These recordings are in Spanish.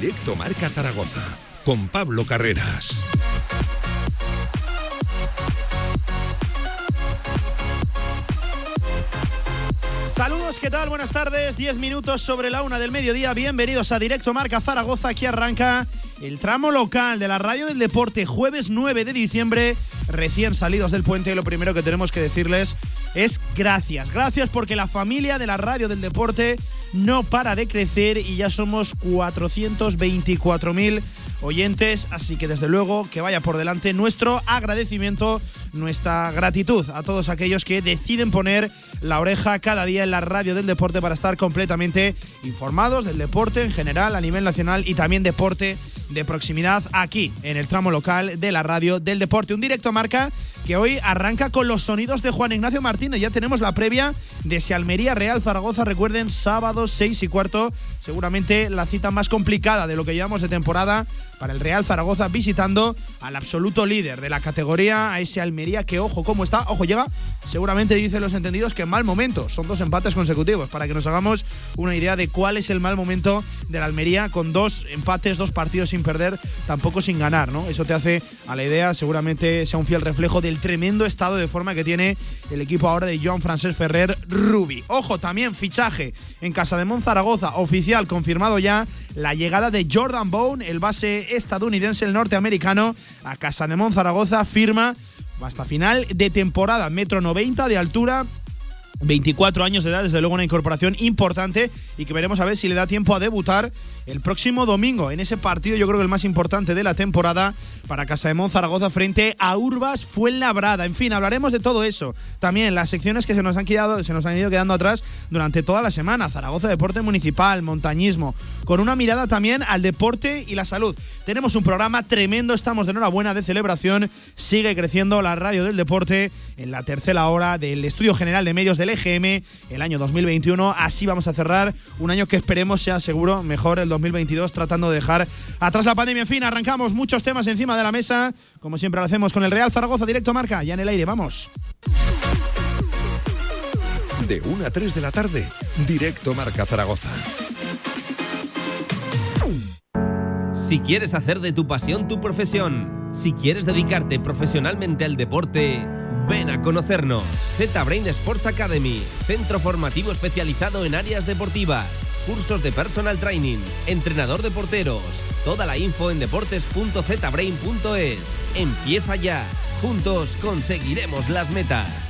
Directo Marca Zaragoza, con Pablo Carreras. Saludos, ¿qué tal? Buenas tardes. 10 minutos sobre la una del mediodía. Bienvenidos a Directo Marca Zaragoza. Aquí arranca el tramo local de la Radio del Deporte, jueves 9 de diciembre, recién salidos del puente. Y lo primero que tenemos que decirles es gracias. Gracias porque la familia de la Radio del Deporte no para de crecer y ya somos 424.000 oyentes, así que desde luego que vaya por delante nuestro agradecimiento, nuestra gratitud a todos aquellos que deciden poner la oreja cada día en la radio del deporte para estar completamente informados del deporte en general a nivel nacional y también deporte de proximidad aquí en el tramo local de la radio del deporte. Un directo marca que hoy arranca con los sonidos de Juan Ignacio Martínez. Ya tenemos la previa de Si Almería Real Zaragoza. Recuerden, sábado 6 y cuarto, seguramente la cita más complicada de lo que llevamos de temporada para el Real Zaragoza visitando al absoluto líder de la categoría, a ese Almería que, ojo, cómo está, ojo, llega, seguramente dicen los entendidos que mal momento, son dos empates consecutivos, para que nos hagamos una idea de cuál es el mal momento de la Almería con dos empates, dos partidos sin perder, tampoco sin ganar, ¿no? Eso te hace a la idea, seguramente sea un fiel reflejo del tremendo estado de forma que tiene el equipo ahora de Joan Francés Ferrer Rubi. Ojo, también fichaje en Casa de Monzaragoza, oficial, confirmado ya, la llegada de Jordan Bone, el base estadounidense, el norteamericano, a Casa de Monzaragoza, firma hasta final de temporada, metro 90 de altura, 24 años de edad, desde luego una incorporación importante y que veremos a ver si le da tiempo a debutar el próximo domingo en ese partido, yo creo que el más importante de la temporada para Casa de Zaragoza frente a Urbas Fuenlabrada. En fin, hablaremos de todo eso. También las secciones que se nos han quedado, se nos han ido quedando atrás durante toda la semana. Zaragoza Deporte Municipal, montañismo, con una mirada también al deporte y la salud. Tenemos un programa tremendo, estamos de enhorabuena de celebración. Sigue creciendo la radio del deporte en la tercera hora del Estudio General de Medios del EGM el año 2021. Así vamos a cerrar un año que esperemos sea seguro mejor el 2022, tratando de dejar atrás la pandemia. En fin, arrancamos muchos temas encima de la mesa, como siempre lo hacemos con el Real Zaragoza, directo marca, ya en el aire, vamos. De 1 a 3 de la tarde, directo marca Zaragoza. Si quieres hacer de tu pasión tu profesión, si quieres dedicarte profesionalmente al deporte, ven a conocernos. Z-Brain Sports Academy, centro formativo especializado en áreas deportivas, cursos de personal training, entrenador de porteros. Toda la info en deportes.zbrain.es. Empieza ya. Juntos conseguiremos las metas.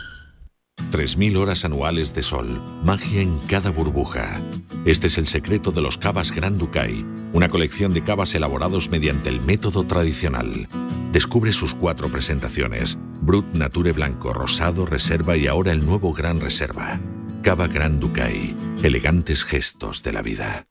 3.000 horas anuales de sol, magia en cada burbuja. Este es el secreto de los cavas Gran Ducay, una colección de cavas elaborados mediante el método tradicional. Descubre sus cuatro presentaciones, Brut, Nature Blanco, Rosado, Reserva y ahora el nuevo Gran Reserva. Cava Gran Ducay, elegantes gestos de la vida.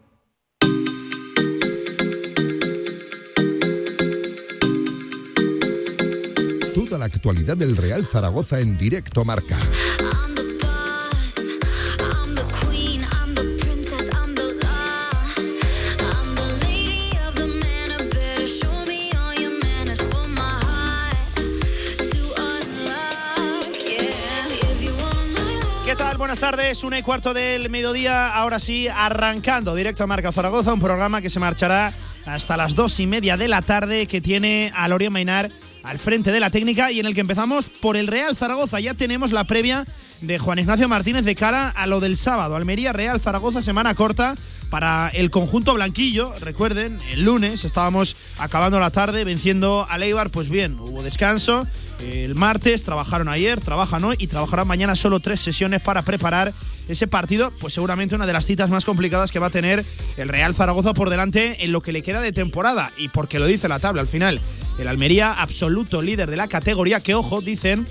La actualidad del Real Zaragoza en directo marca. ¿Qué tal? Buenas tardes, una y cuarto del mediodía. Ahora sí, arrancando directo a Marca Zaragoza, un programa que se marchará hasta las dos y media de la tarde, que tiene a Lorien Mainar al frente de la técnica y en el que empezamos por el Real Zaragoza. Ya tenemos la previa de Juan Ignacio Martínez de cara a lo del sábado. Almería Real Zaragoza, semana corta para el conjunto blanquillo. Recuerden, el lunes estábamos acabando la tarde venciendo a Leibar, pues bien, hubo descanso. El martes trabajaron ayer, trabajan hoy y trabajarán mañana solo tres sesiones para preparar ese partido, pues seguramente una de las citas más complicadas que va a tener el Real Zaragoza por delante en lo que le queda de temporada. Y porque lo dice la tabla al final, el Almería, absoluto líder de la categoría, que ojo, dicen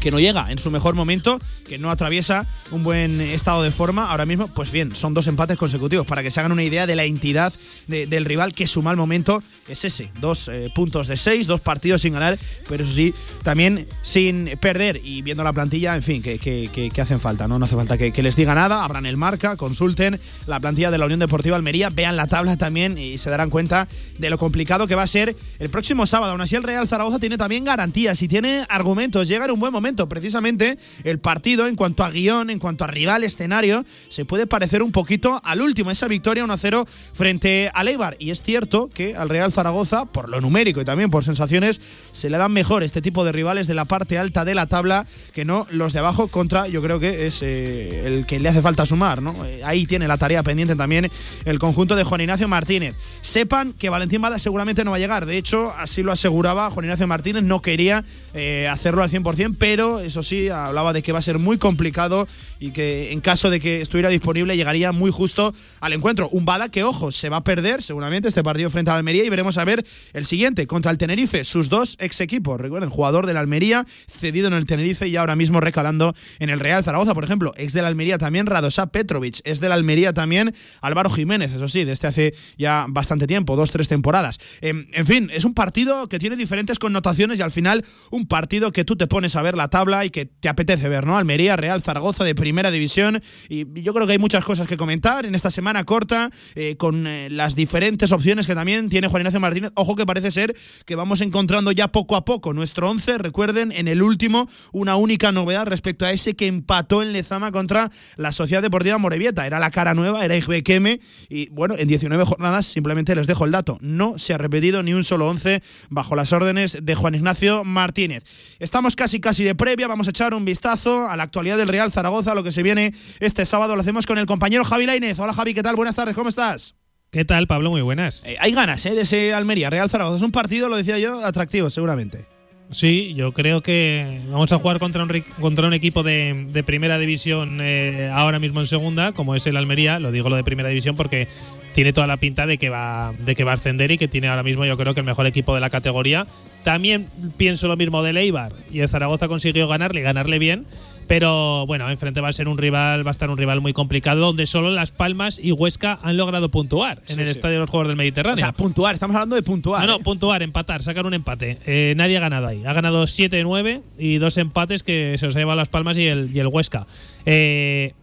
que no llega en su mejor momento, que no atraviesa un buen estado de forma ahora mismo, pues bien, son dos empates consecutivos para que se hagan una idea de la entidad del rival, que su mal momento es ese. Dos eh, puntos de seis, dos partidos sin ganar, pero eso sí, también sin perder y viendo la plantilla, en fin, que, que, hacen falta, ¿no? No hace falta que, les diga nada, abran el marca, consulten la plantilla de la Unión Deportiva Almería, vean la tabla también y se darán cuenta de lo complicado que va a ser el próximo sábado. Aún así, el Real Zaragoza tiene también garantías y tiene argumentos, llega en un buen momento Precisamente el partido, en cuanto a guion, en cuanto a rival, escenario, se puede parecer un poquito al último, esa victoria 1-0 frente a Eibar. Y es cierto que al Real Zaragoza, por lo numérico y también por sensaciones, se le dan mejor este tipo de rivales de la parte alta de la tabla que no los de abajo contra, yo creo que es eh, el que le hace falta sumar, ¿no? Eh, ahí tiene la tarea pendiente también el conjunto de Juan Ignacio Martínez. Sepan que Valentín Bada seguramente no va a llegar, de hecho, así lo aseguraba Juan Ignacio Martínez, no quería eh, hacerlo al 100%, pero eso sí, hablaba de que va a ser muy complicado y que en caso de que estuviera disponible llegaría muy justo al encuentro. Un Bada que, ojo, se va a perder seguramente este partido frente al Almería y veremos a ver el siguiente contra el Tenerife, sus dos ex equipos. Recuerden, jugador del Almería, cedido en el Tenerife y ahora mismo recalando en el Real Zaragoza, por ejemplo. Ex del Almería también Radosa Petrovic, es del Almería también Álvaro Jiménez, eso sí, desde hace ya bastante tiempo, dos, tres temporadas. En, en fin, es un partido que tiene diferentes connotaciones y al final un partido que tú te pones a ver la tabla y que te apetece ver, ¿no? Almería, Real, Zaragoza de primera división. Y yo creo que hay muchas cosas que comentar en esta semana corta, eh, con eh, las diferentes opciones que también tiene Juan Ignacio Martínez. Ojo que parece ser que vamos encontrando ya poco a poco nuestro 11. Recuerden, en el último, una única novedad respecto a ese que empató en Lezama contra la Sociedad Deportiva Morevieta. Era la cara nueva, era Keme Y bueno, en 19 jornadas, simplemente les dejo el dato. No se ha repetido ni un solo 11 bajo las órdenes de Juan Ignacio Martínez. Estamos casi, casi de previa, vamos a echar un vistazo a la actualidad del Real Zaragoza, lo que se viene este sábado. Lo hacemos con el compañero Javi Lainez. Hola Javi, ¿qué tal? Buenas tardes, ¿cómo estás? ¿Qué tal, Pablo? Muy buenas. Eh, hay ganas ¿eh? de ese Almería, Real Zaragoza. Es un partido, lo decía yo, atractivo, seguramente. Sí, yo creo que vamos a jugar contra un, contra un equipo de, primera división eh, ahora mismo en segunda, como es el Almería. Lo digo lo de primera división porque tiene toda la pinta de que va de que va a ascender y que tiene ahora mismo yo creo que el mejor equipo de la categoría. También pienso lo mismo de Leibar y el Zaragoza consiguió ganarle ganarle bien, pero bueno, enfrente va a ser un rival, va a estar un rival muy complicado donde solo Las Palmas y Huesca han logrado puntuar en el Estadio de los Juegos del Mediterráneo. O sea, puntuar, estamos hablando de puntuar. No, no, ¿eh? puntuar, empatar, sacar un empate. Eh, nadie ha ganado ahí. Ha ganado 7-9 y dos empates que se los ha llevado Las Palmas y el, y el Huesca. Eh,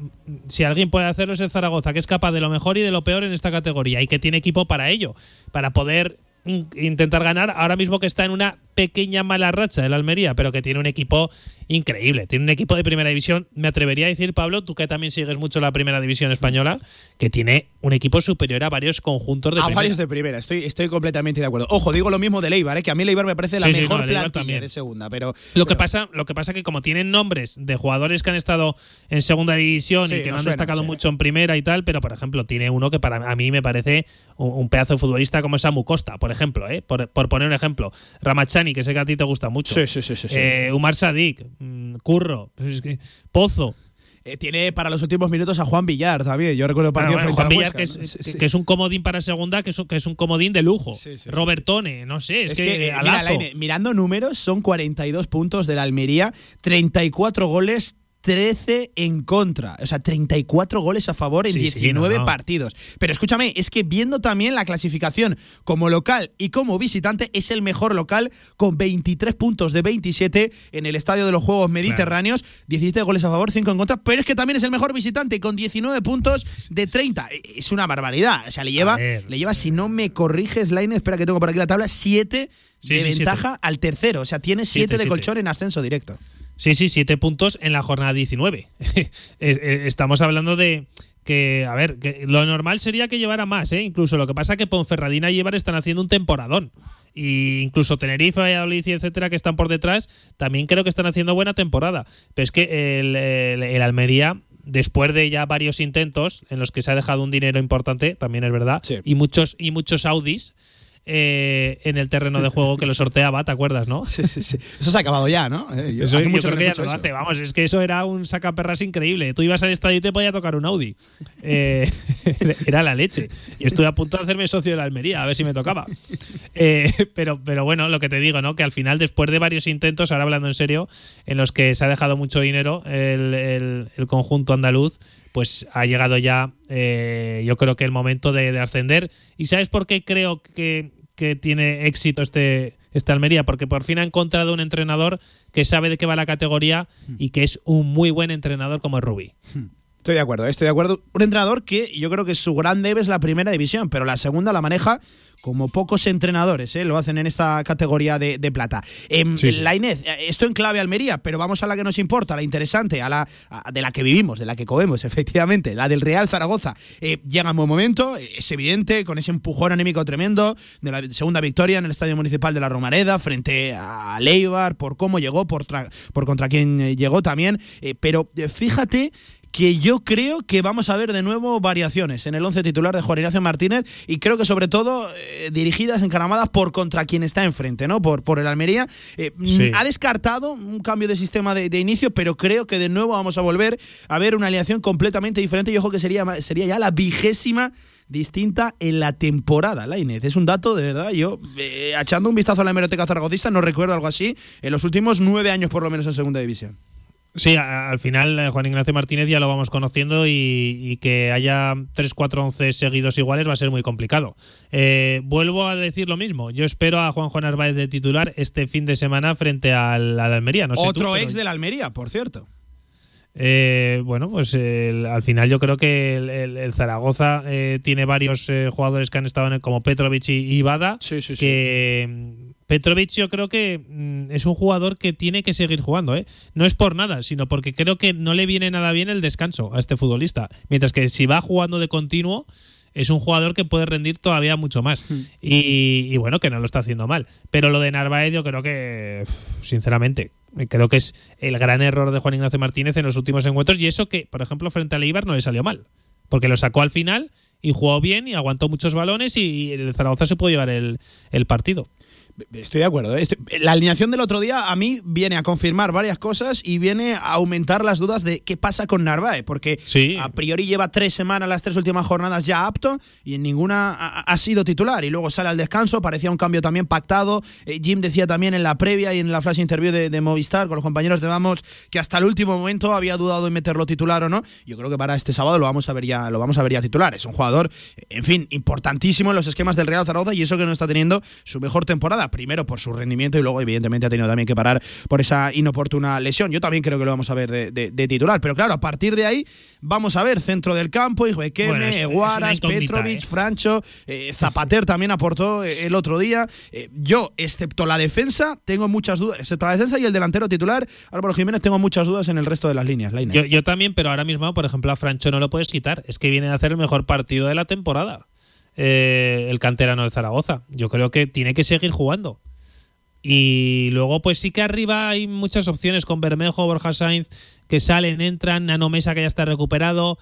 si alguien puede hacerlo es el Zaragoza, que es capaz de lo mejor y de lo peor en esta categoría y que tiene equipo para ello, para poder intentar ganar ahora mismo que está en una pequeña mala racha el Almería, pero que tiene un equipo increíble. Tiene un equipo de primera división. Me atrevería a decir, Pablo, tú que también sigues mucho la primera división española, que tiene un equipo superior a varios conjuntos de a primera. varios de primera, estoy, estoy completamente de acuerdo. Ojo, digo lo mismo de Leibar, ¿eh? que a mí Leibar me parece la mejor plantilla de segunda. Pero, lo, Que pasa, lo que pasa que como tienen nombres de jugadores que han estado en segunda división y que no, han destacado mucho en primera y tal, pero por ejemplo, tiene uno que para a mí me parece un, pedazo de futbolista como Samu Costa, por ejemplo, ¿eh? por, por poner un ejemplo. Ramachani, que sé que a ti te gusta mucho. Sí, sí, sí. sí, eh, Umar Sadik, mm, Curro, pues Pozo. Eh, tiene para los últimos minutos a Juan Villar también. Yo recuerdo partido Juan Villar, que es, un comodín para segunda, que es un, que es un comodín de lujo. Robertone, no sé. Es, que, mirando números, son 42 puntos de la Almería, 34 goles, 13 en contra. O sea, 34 goles a favor en 19 partidos. Pero escúchame, es que viendo también la clasificación como local y como visitante, es el mejor local con 23 puntos de 27 en el Estadio de los Juegos Mediterráneos. 17 goles a favor, 5 en contra. Pero es que también es el mejor visitante con 19 puntos de 30. Es una barbaridad. O sea, le lleva, le lleva si no me corriges, Line, espera que tengo por aquí la tabla, 7 de ventaja al tercero. O sea, tiene 7 de colchón en ascenso directo. Sí, sí, siete puntos en la jornada 19. Estamos hablando de que, a ver, que lo normal sería que llevara más, ¿eh? Incluso lo que pasa es que Ponferradina y Eibar están haciendo un temporadón. y incluso Tenerife, Valladolid etcétera que están por detrás, también creo que están haciendo buena temporada. Pero es que el, el- el Almería, después de ya varios intentos en los que se ha dejado un dinero importante, también es verdad, Sí. y muchos y muchos Audis eh, en el terreno de juego que lo sorteaba, ¿te acuerdas, no? Sí, sí, sí. Eso se ha acabado ya, ¿no? Eh, yo- Eso yo mucho creo que ya no lo hace. Vamos, es que eso era un sacaperras increíble. Tú ibas al estadio y te podía tocar un Audi. Eh, era la leche. Y estuve a punto de hacerme socio de la Almería, a ver si me tocaba. Pero, pero bueno, lo que te digo, ¿no? Que al final, después de varios intentos, ahora hablando en serio, en los que se ha dejado mucho dinero el, el- el conjunto andaluz, pues ha llegado ya, yo creo que el momento de, de ascender. ¿Y sabes por qué creo que, que tiene éxito este, este Almería? Porque por fin ha encontrado un entrenador que sabe de qué va la categoría y que es un muy buen entrenador como es Rubí. Estoy de acuerdo, estoy de acuerdo. Un entrenador que yo creo que su gran debe es la primera división, pero la segunda la maneja como pocos entrenadores, ¿eh? lo hacen en esta categoría de, de plata. Em, Sí, sí. La Inés, eh, esto en clave Almería, pero vamos a la que nos importa, la interesante, a la a- de la que vivimos, de la que comemos, efectivamente, la del Real Zaragoza. Eh, llega en buen momento, eh, es evidente, con ese empujón anímico tremendo de la segunda victoria en el Estadio Municipal de la Romareda frente a Leibar, por cómo llegó, por, tra- por contra quién eh, llegó también. Eh, pero eh, fíjate que yo creo que vamos a ver de nuevo variaciones en el once titular de Juan Ignacio Martínez y creo que sobre todo eh, dirigidas, encaramadas por contra quien está enfrente, ¿no? Por, por el Almería. Eh, Sí. mm, Ha descartado un cambio de sistema de, de inicio, pero creo que de nuevo vamos a volver a ver una alineación completamente diferente y ojo que sería, sería ya la vigésima distinta en la temporada, la Inés. Es un dato, de verdad, yo eh, echando un vistazo a la hemeroteca zaragocista no recuerdo algo así en los últimos nueve años por lo menos en segunda división. Sí, al final eh, Juan Ignacio Martínez ya lo vamos conociendo y, y que haya 3, 4, 11 seguidos iguales va a ser muy complicado. Eh, vuelvo a decir lo mismo. Yo espero a Juan Juan Narváez de titular este fin de semana frente al, al Almería. No sé Otro pero- ex de la Almería, por cierto. Eh, bueno, pues el- al final yo creo que el, el- el Zaragoza eh, tiene varios eh, jugadores que han estado en el- como Petrovic y y Bada. Sí, sí, sí. que Petrovic yo creo que mm, es un jugador que tiene que seguir jugando, ¿eh? No es por nada, sino porque creo que no le viene nada bien el descanso a este futbolista. Mientras que si va jugando de continuo, es un jugador que puede rendir todavía mucho más. Y, y bueno, que no lo está haciendo mal. Pero lo de Narváez yo creo que, sinceramente, creo que es el gran error de Juan Ignacio Martínez en los últimos encuentros. Y eso que, por ejemplo, frente al Eibar no le salió mal. Porque lo sacó al final y jugó bien y aguantó muchos balones y, y el Zaragoza se pudo llevar el, el partido. Estoy de acuerdo. ¿eh? Estoy- la alineación del otro día a mí viene a confirmar varias cosas y viene a aumentar las dudas de qué pasa con Narváez, porque Sí. a priori lleva tres semanas, las tres últimas jornadas ya apto y en ninguna ha, ha sido titular. Y luego sale al descanso, parecía un cambio también pactado. Eh, Jim decía también en la previa y en la flash interview de, de Movistar con los compañeros de Vamos que hasta el último momento había dudado en meterlo titular o no. Yo creo que para este sábado lo vamos a ver ya, lo vamos a ver ya titular. Es un jugador, en fin, importantísimo en los esquemas del Real Zaragoza y eso que no está teniendo su mejor temporada. Primero por su rendimiento y luego, evidentemente, ha tenido también que parar por esa inoportuna lesión. Yo también creo que lo vamos a ver de, de- de titular. Pero claro, a partir de ahí, vamos a ver centro del campo, Ijuequeme, Bueno, Eguaras, Petrovic, ¿eh? Francho, eh, Zapater también aportó eh, el otro día. Eh, yo, excepto la defensa, tengo muchas dudas. Excepto la defensa y el delantero titular, Álvaro Jiménez, tengo muchas dudas en el resto de las líneas. la. Yo, yo también, pero ahora mismo, por ejemplo, a Francho no lo puedes quitar. Es que viene a hacer el mejor partido de la temporada. Eh, el canterano de Zaragoza. Yo creo que tiene que seguir jugando. Y luego, pues sí que arriba hay muchas opciones con Bermejo, Borja Sainz, que salen, entran, Nano Mesa que ya está recuperado.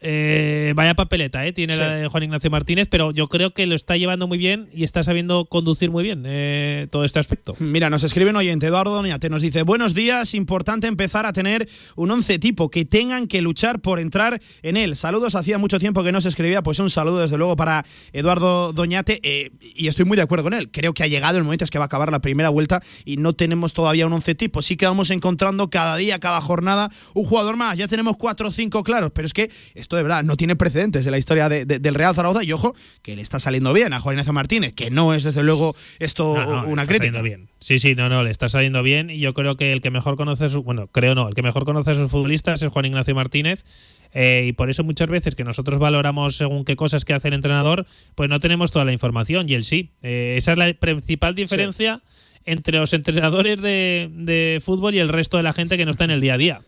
Eh, vaya papeleta, ¿eh? Tiene Sí. la de Juan Ignacio Martínez, pero yo creo que lo está llevando muy bien y está sabiendo conducir muy bien eh, todo este aspecto. Mira, nos escribe un oyente, Eduardo Doñate, nos dice, buenos días, importante empezar a tener un once tipo, que tengan que luchar por entrar en él. Saludos, hacía mucho tiempo que no se escribía, pues un saludo desde luego para Eduardo Doñate, eh, y estoy muy de acuerdo con él. Creo que ha llegado el momento, es que va a acabar la primera vuelta y no tenemos todavía un once tipo. Sí que vamos encontrando cada día, cada jornada, un jugador más. Ya tenemos cuatro o cinco claros, pero es que esto de verdad no tiene precedentes en la historia de- de- del Real Zaragoza, y ojo, que le está saliendo bien a Juan Ignacio Martínez, que no es desde luego esto No, no, le una está crítica. saliendo bien. Sí, sí, no, no, le está saliendo bien y yo creo que el que mejor conoce, a su, bueno, creo no, el que mejor conoce a sus futbolistas es Juan Ignacio Martínez eh, y por eso muchas veces que nosotros valoramos según qué cosas que hace el entrenador, pues no tenemos toda la información y él sí. Eh, esa es la principal diferencia entre los entrenadores de, de fútbol y el resto de la gente que no está en el día a día.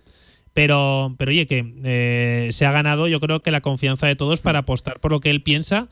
Pero, pero oye, que eh, se ha ganado yo creo que la confianza de todos para apostar por lo que él piensa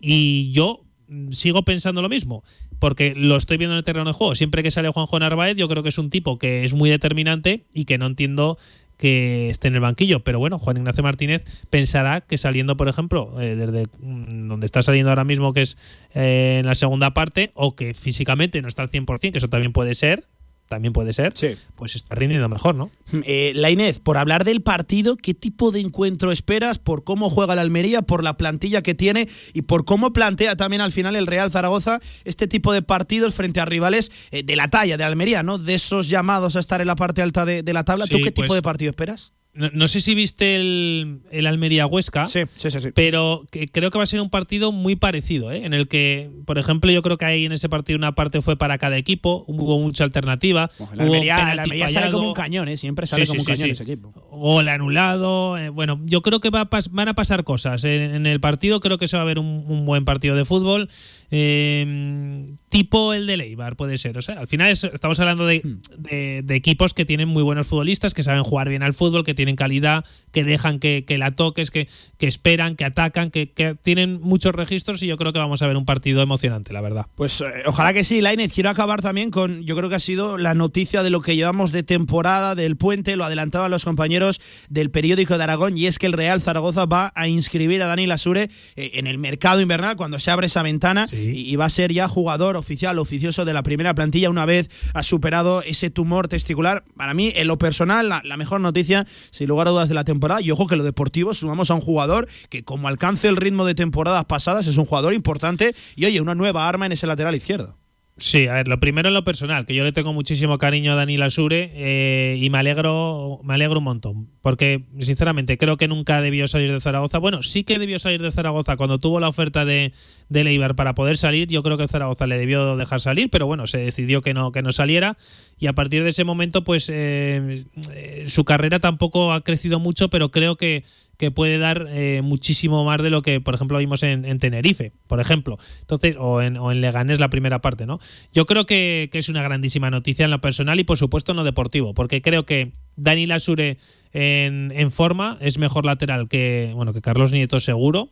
y yo mm, sigo pensando lo mismo, porque lo estoy viendo en el terreno de juego. Siempre que sale Juanjo Narváez, yo creo que es un tipo que es muy determinante y que no entiendo que esté en el banquillo. Pero bueno, Juan Ignacio Martínez pensará que saliendo, por ejemplo, eh, desde mm, donde está saliendo ahora mismo, que es eh, en la segunda parte, o que físicamente no está al 100%, que eso también puede ser, también puede ser, Sí. pues está rindiendo mejor, ¿no? Eh, la Inés, por hablar del partido, ¿qué tipo de encuentro esperas? Por cómo juega la Almería, por la plantilla que tiene y por cómo plantea también al final el Real Zaragoza este tipo de partidos frente a rivales eh, de la talla de Almería, ¿no? De esos llamados a estar en la parte alta de, de la tabla. ¿Tú qué tipo pues- de partido esperas? No, no sé si viste el, el Almería Huesca. sí, sí, sí. Pero que creo que va a ser un partido muy parecido, ¿eh? en el que, por ejemplo, yo creo que ahí en ese partido una parte fue para cada equipo, hubo mucha alternativa. La hubo Almería, Almería sale como un cañón, ¿eh? Siempre sale como un cañón ese equipo. Gol anulado. eh, bueno, yo creo que va a van a pasar cosas en, en el partido. Creo que se va a ver un, un buen partido de fútbol. Eh, tipo el de Leibar, puede ser. O sea, al final es- estamos hablando de, Hmm. de- de equipos que tienen muy buenos futbolistas, que saben jugar bien al fútbol, que tienen calidad, que dejan que, que la toques, que, que esperan, que atacan, que, que tienen muchos registros. Y yo creo que vamos a ver un partido emocionante, la verdad. Pues eh, ojalá que sí, Lainez. Quiero acabar también con, yo creo que ha sido la noticia de lo que llevamos de temporada del puente, lo adelantaban los compañeros del periódico de Aragón, y es que el Real Zaragoza va a inscribir a Dani Lasure eh, en el mercado invernal cuando se abre esa ventana Sí. Y, va a ser ya jugador oficial, oficioso de la primera plantilla una vez ha superado ese tumor testicular. Para mí, en lo personal, la, la mejor noticia, sin lugar a dudas, de la temporada. Y ojo que lo deportivo sumamos a un jugador que, como alcance el ritmo de temporadas pasadas, es un jugador importante y, oye, una nueva arma en ese lateral izquierdo. Sí, a ver, lo primero en lo personal, que yo le tengo muchísimo cariño a Dani Lasure eh, y me alegro, me alegro un montón. Porque, sinceramente, creo que nunca debió salir de Zaragoza. Bueno, sí que debió salir de Zaragoza cuando tuvo la oferta de, de Leibar para poder salir. Yo creo que Zaragoza le debió dejar salir, pero bueno, se decidió que no, que no saliera. Y a partir de ese momento, pues eh, eh, su carrera tampoco ha crecido mucho, pero creo que que puede dar eh, muchísimo más de lo que, por ejemplo, vimos en, en Tenerife, por ejemplo. Entonces, o en, o en Leganés la primera parte, ¿no? Yo creo que, que es una grandísima noticia en lo personal y, por supuesto, en lo deportivo, porque creo que Dani Lasure en, en forma es mejor lateral que, bueno, que Carlos Nieto seguro.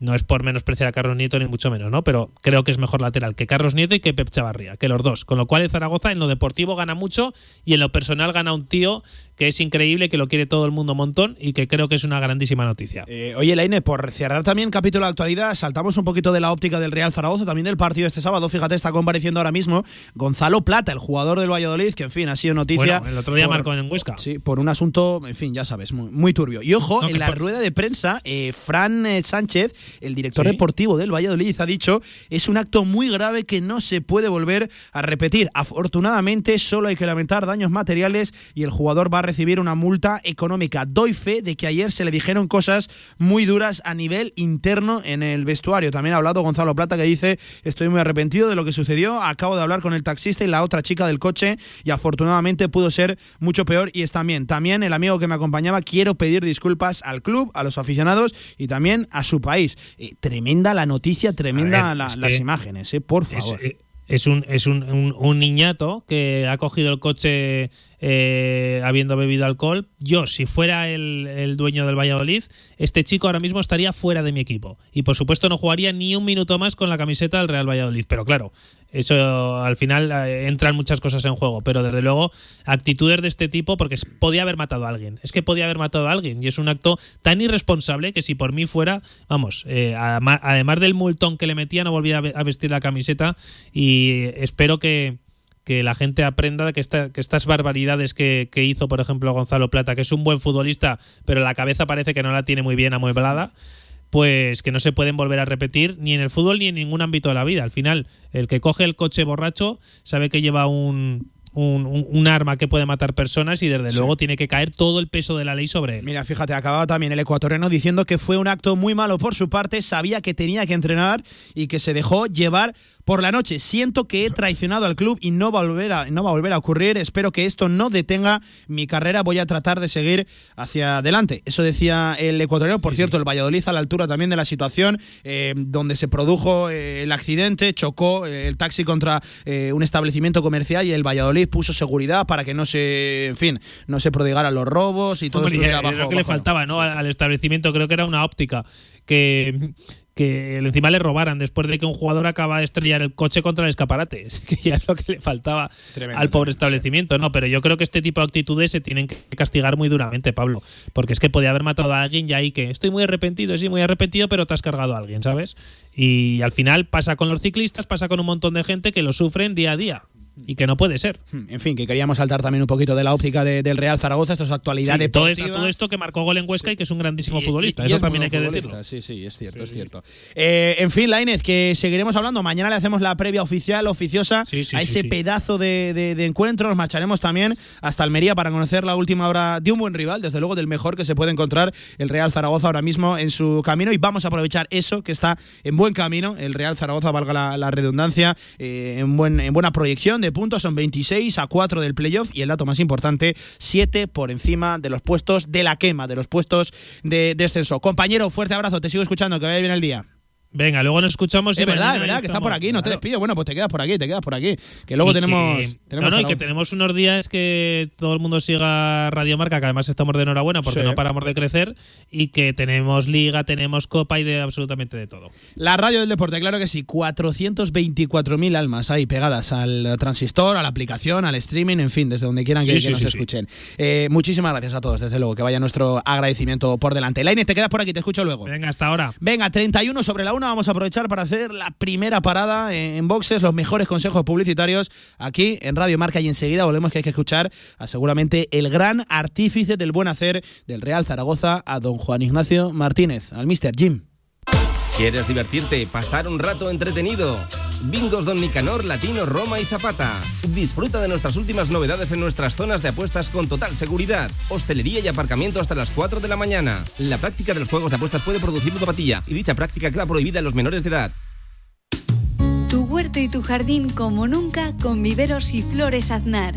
No es por menospreciar a Carlos Nieto ni mucho menos, ¿no? Pero creo que es mejor lateral que Carlos Nieto y que Pep Chavarría, que los dos. Con lo cual el Zaragoza en lo deportivo gana mucho y en lo personal gana un tío que es increíble, que lo quiere todo el mundo un montón y que creo que es una grandísima noticia. Eh, oye, Laine, por cerrar también capítulo de actualidad, saltamos un poquito de la óptica del Real Zaragoza, también del partido este sábado. Fíjate, está compareciendo ahora mismo Gonzalo Plata, el jugador del Valladolid, que en fin, ha sido noticia. Bueno, el otro día por- marcó en Huesca. Sí, por un asunto, en fin, ya sabes, muy, muy turbio. Y ojo, No, en la por- rueda de prensa, eh, Fran eh, Sánchez, el director Sí. deportivo del Valladolid, ha dicho es un acto muy grave que no se puede volver a repetir. Afortunadamente, solo hay que lamentar daños materiales y el jugador va a recibir una multa económica. Doy fe de que ayer se le dijeron cosas muy duras a nivel interno en el vestuario. También ha hablado Gonzalo Plata que dice estoy muy arrepentido de lo que sucedió. Acabo de hablar con el taxista y la otra chica del coche y afortunadamente pudo ser mucho peor y está bien. También el amigo que me acompañaba quiero pedir disculpas al club, a los aficionados y también a su país. Eh, tremenda la noticia, tremenda ver, la- es las imágenes, eh, por Es, favor. eh, es un, es un, un- un niñato que ha cogido el coche eh, habiendo bebido alcohol. Yo, si fuera el, el dueño del Valladolid, este chico ahora mismo estaría fuera de mi equipo. Y por supuesto no jugaría ni un minuto más con la camiseta del Real Valladolid. Pero claro, eso al final eh, entran muchas cosas en juego. Pero desde luego, actitudes de este tipo, porque podía haber matado a alguien. Es que podía haber matado a alguien. Y es un acto tan irresponsable que si por mí fuera, vamos, eh, además del multón que le metía, no volvía a ve- a vestir la camiseta. Y espero que que la gente aprenda que, que estas barbaridades que, que hizo, por ejemplo, Gonzalo Plata, que es un buen futbolista, pero la cabeza parece que no la tiene muy bien amueblada, pues que no se pueden volver a repetir ni en el fútbol ni en ningún ámbito de la vida. Al final, el que coge el coche borracho sabe que lleva un, un, un- un arma que puede matar personas y desde luego tiene que caer todo el peso de la ley sobre él. Mira, fíjate, acababa también el ecuatoriano diciendo que fue un acto muy malo por su parte, sabía que tenía que entrenar y que se dejó llevar por la noche. Siento que he traicionado al club y no va a volver a, no va a, volver a ocurrir. Espero que esto no detenga mi carrera. Voy a tratar de seguir hacia adelante. Eso decía el ecuatoriano. Por cierto, el Valladolid a la altura también de la situación eh, donde se produjo eh, el accidente, chocó eh, el taxi contra eh, un establecimiento comercial y el Valladolid puso seguridad para que no se, en fin, no se prodigaran los robos y todo Hombre, esto era bajo, lo que le faltaba ¿no? al, al establecimiento, creo que era una óptica que, que encima le robaran después de que un jugador acaba de estrellar el coche contra el escaparate. Es que ya es lo que le faltaba Tremendo, al pobre establecimiento. No, pero yo creo que este tipo de actitudes se tienen que castigar muy duramente, Pablo. Porque es que podía haber matado a alguien y ahí que estoy muy arrepentido, sí, muy arrepentido, pero te has cargado a alguien, ¿sabes? Y al final pasa con los ciclistas, pasa con un montón de gente que lo sufren día a día. Y que no puede ser. En fin, que queríamos saltar también un poquito de la óptica de- del Real Zaragoza, esto es actualidad Sí, todo, deportiva. esto, todo esto que marcó gol en Huesca y que es un grandísimo Y- futbolista. y- y Eso es también hay que decirlo. Sí, sí, es cierto, es cierto. Eh, en fin, Lainez, que seguiremos hablando. Mañana le hacemos la previa oficial, oficiosa, Sí, sí, a ese pedazo de, de- de encuentro. Nos marcharemos también hasta Almería para conocer la última hora de un buen rival, desde luego del mejor que se puede encontrar el Real Zaragoza ahora mismo en su camino. Y vamos a aprovechar eso, que está en buen camino. El Real Zaragoza, valga la, la redundancia, eh, en, buen, en buena proyección de puntos. Son 26 a 4 del playoff y el dato más importante, 7 por encima de los puestos de la quema, de los puestos de descenso. Compañero, fuerte abrazo, te sigo escuchando, que vaya bien el día. Venga, luego nos escuchamos. y Es verdad, es verdad, que está estamos. por aquí, no te despido. Bueno, pues te quedas por aquí, te quedas por aquí. Que luego Y tenemos. que- tenemos no, no, y que tenemos unos días que todo el mundo siga Radio Marca, que además estamos de enhorabuena porque Sí. no paramos de crecer y que tenemos liga, tenemos copa y de absolutamente de todo. La radio del deporte, claro que sí. 424.000 almas ahí pegadas al transistor, a la aplicación, al streaming, en fin, desde donde quieran que, Sí, que sí, nos escuchen. Eh, muchísimas gracias a todos, desde luego. Que vaya nuestro agradecimiento por delante. Laine, te quedas por aquí, te escucho luego. Venga, hasta ahora. Venga, 31 sobre la 1, vamos a aprovechar para hacer la primera parada en boxes, los mejores consejos publicitarios aquí en Radio Marca y enseguida volvemos que hay que escuchar a seguramente el gran artífice del buen hacer del Real Zaragoza, a don Juan Ignacio Martínez, al Mr. Jim. ¿Quieres divertirte, pasar un rato entretenido? Bingos Don Nicanor, Latino, Roma y Zapata. Disfruta de nuestras últimas novedades en nuestras zonas de apuestas con total seguridad. Hostelería y aparcamiento hasta las 4 de la mañana. La práctica de los juegos de apuestas puede producir ludopatía y dicha práctica queda prohibida en los menores de edad. Tu huerto y tu jardín como nunca con viveros y flores Aznar.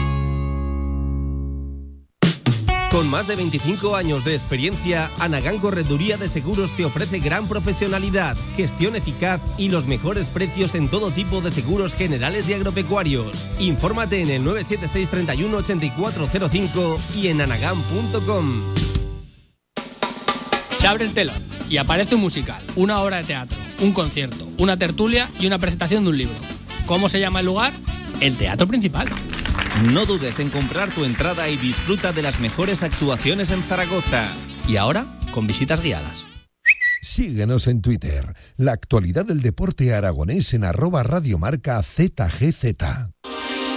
Con más de 25 años de experiencia, Anagán Correduría de Seguros te ofrece gran profesionalidad, gestión eficaz y los mejores precios en todo tipo de seguros generales y agropecuarios. Infórmate en el 976 31 8405 y en anagán.com. Se abre el telón y aparece un musical, una obra de teatro, un concierto, una tertulia y una presentación de un libro. ¿Cómo se llama el lugar? El teatro principal. No dudes en comprar tu entrada y disfruta de las mejores actuaciones en Zaragoza. Y ahora, con visitas guiadas. Síguenos en Twitter. La actualidad del deporte aragonés en arroba radiomarca ZGZ.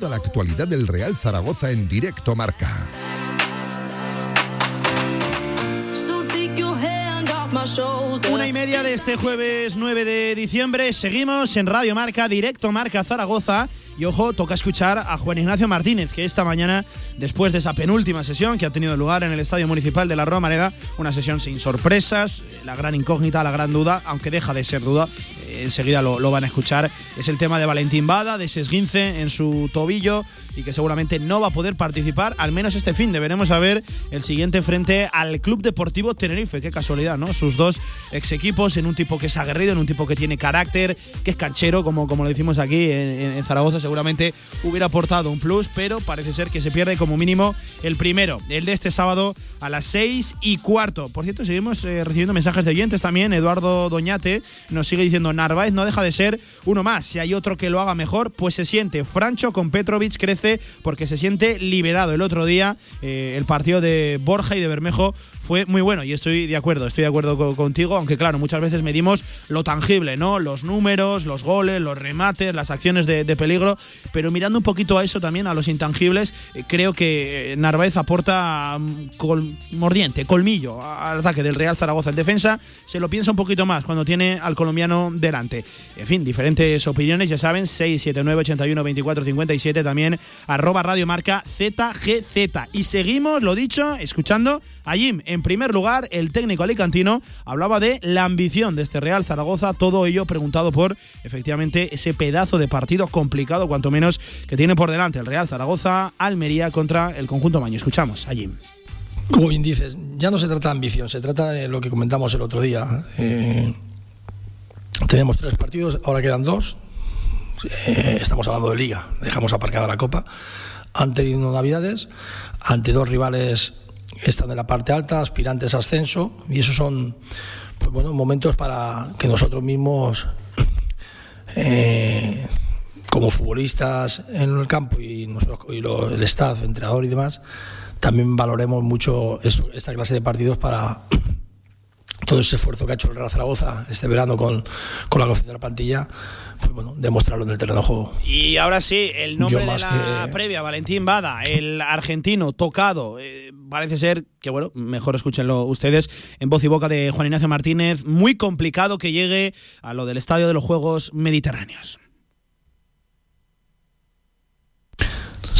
Toda la actualidad del Real Zaragoza en directo marca. Una y media de este jueves 9 de diciembre. Seguimos en Radio Marca, directo Marca Zaragoza. Y ojo, toca escuchar a Juan Ignacio Martínez, que esta mañana, después de esa penúltima sesión que ha tenido lugar en el Estadio Municipal de la Romareda, una sesión sin sorpresas, la gran incógnita, la gran duda, aunque deja de ser duda, eh, enseguida lo, van a escuchar, es el tema de Valentín Bada, de ese esguince en su tobillo y que seguramente no va a poder participar, al menos este fin. Deberemos saber el siguiente frente al Club Deportivo Tenerife. Qué casualidad, ¿no? Sus dos ex equipos en un tipo que es aguerrido, en un tipo que tiene carácter, que es canchero, como, como lo decimos aquí en, en Seguramente hubiera aportado un plus, pero parece ser que se pierde como mínimo el primero, el de este sábado a las seis y cuarto. Por cierto, seguimos eh, recibiendo mensajes de oyentes también. Eduardo Doñate nos sigue diciendo Narváez no deja de ser uno más. Si hay otro que lo haga mejor, pues se siente. Francho con Petrovic crece porque se siente liberado. El otro día eh, el partido de Borja y de Bermejo fue muy bueno y estoy de acuerdo, estoy de acuerdo contigo, aunque claro, muchas veces medimos lo tangible, ¿no? Los números, los goles, los remates, las acciones de, peligro, pero mirando un poquito a eso también, a los intangibles, eh, creo que Narváez aporta mm, mordiente, colmillo al ataque del Real Zaragoza. El defensa se lo piensa un poquito más cuando tiene al colombiano delante. En fin, diferentes opiniones, ya saben, 679 81 24 57, también arroba radio marca ZGZ. Y seguimos, lo dicho, escuchando a Jim. En primer lugar, el técnico alicantino hablaba de la ambición de este Real Zaragoza, todo ello preguntado por efectivamente ese pedazo de partido complicado, cuanto menos, que tiene por delante el Real Zaragoza, Almería contra el conjunto Maño. Escuchamos a. Como bien dices, ya no se trata de ambición, se trata de lo que comentamos el otro día. Eh, tenemos tres partidos, ahora quedan dos. Eh, estamos hablando de liga, dejamos aparcada la copa. Han tenido navidades, ante dos rivales que están en la parte alta, aspirantes a ascenso, y esos son pues momentos para que nosotros mismos, eh, como futbolistas en el campo y, el staff, entrenador y demás, también valoremos mucho esta clase de partidos para todo ese esfuerzo que ha hecho el Real Zaragoza este verano con, con la confianza de la plantilla, pues bueno, demostrarlo en el terreno de juego. Y ahora sí, el nombre de la previa, Valentín Bada, el argentino tocado, eh, parece ser que bueno, mejor escúchenlo ustedes en voz y boca de Juan Ignacio Martínez, muy complicado que llegue a lo del Estadio de los Juegos Mediterráneos.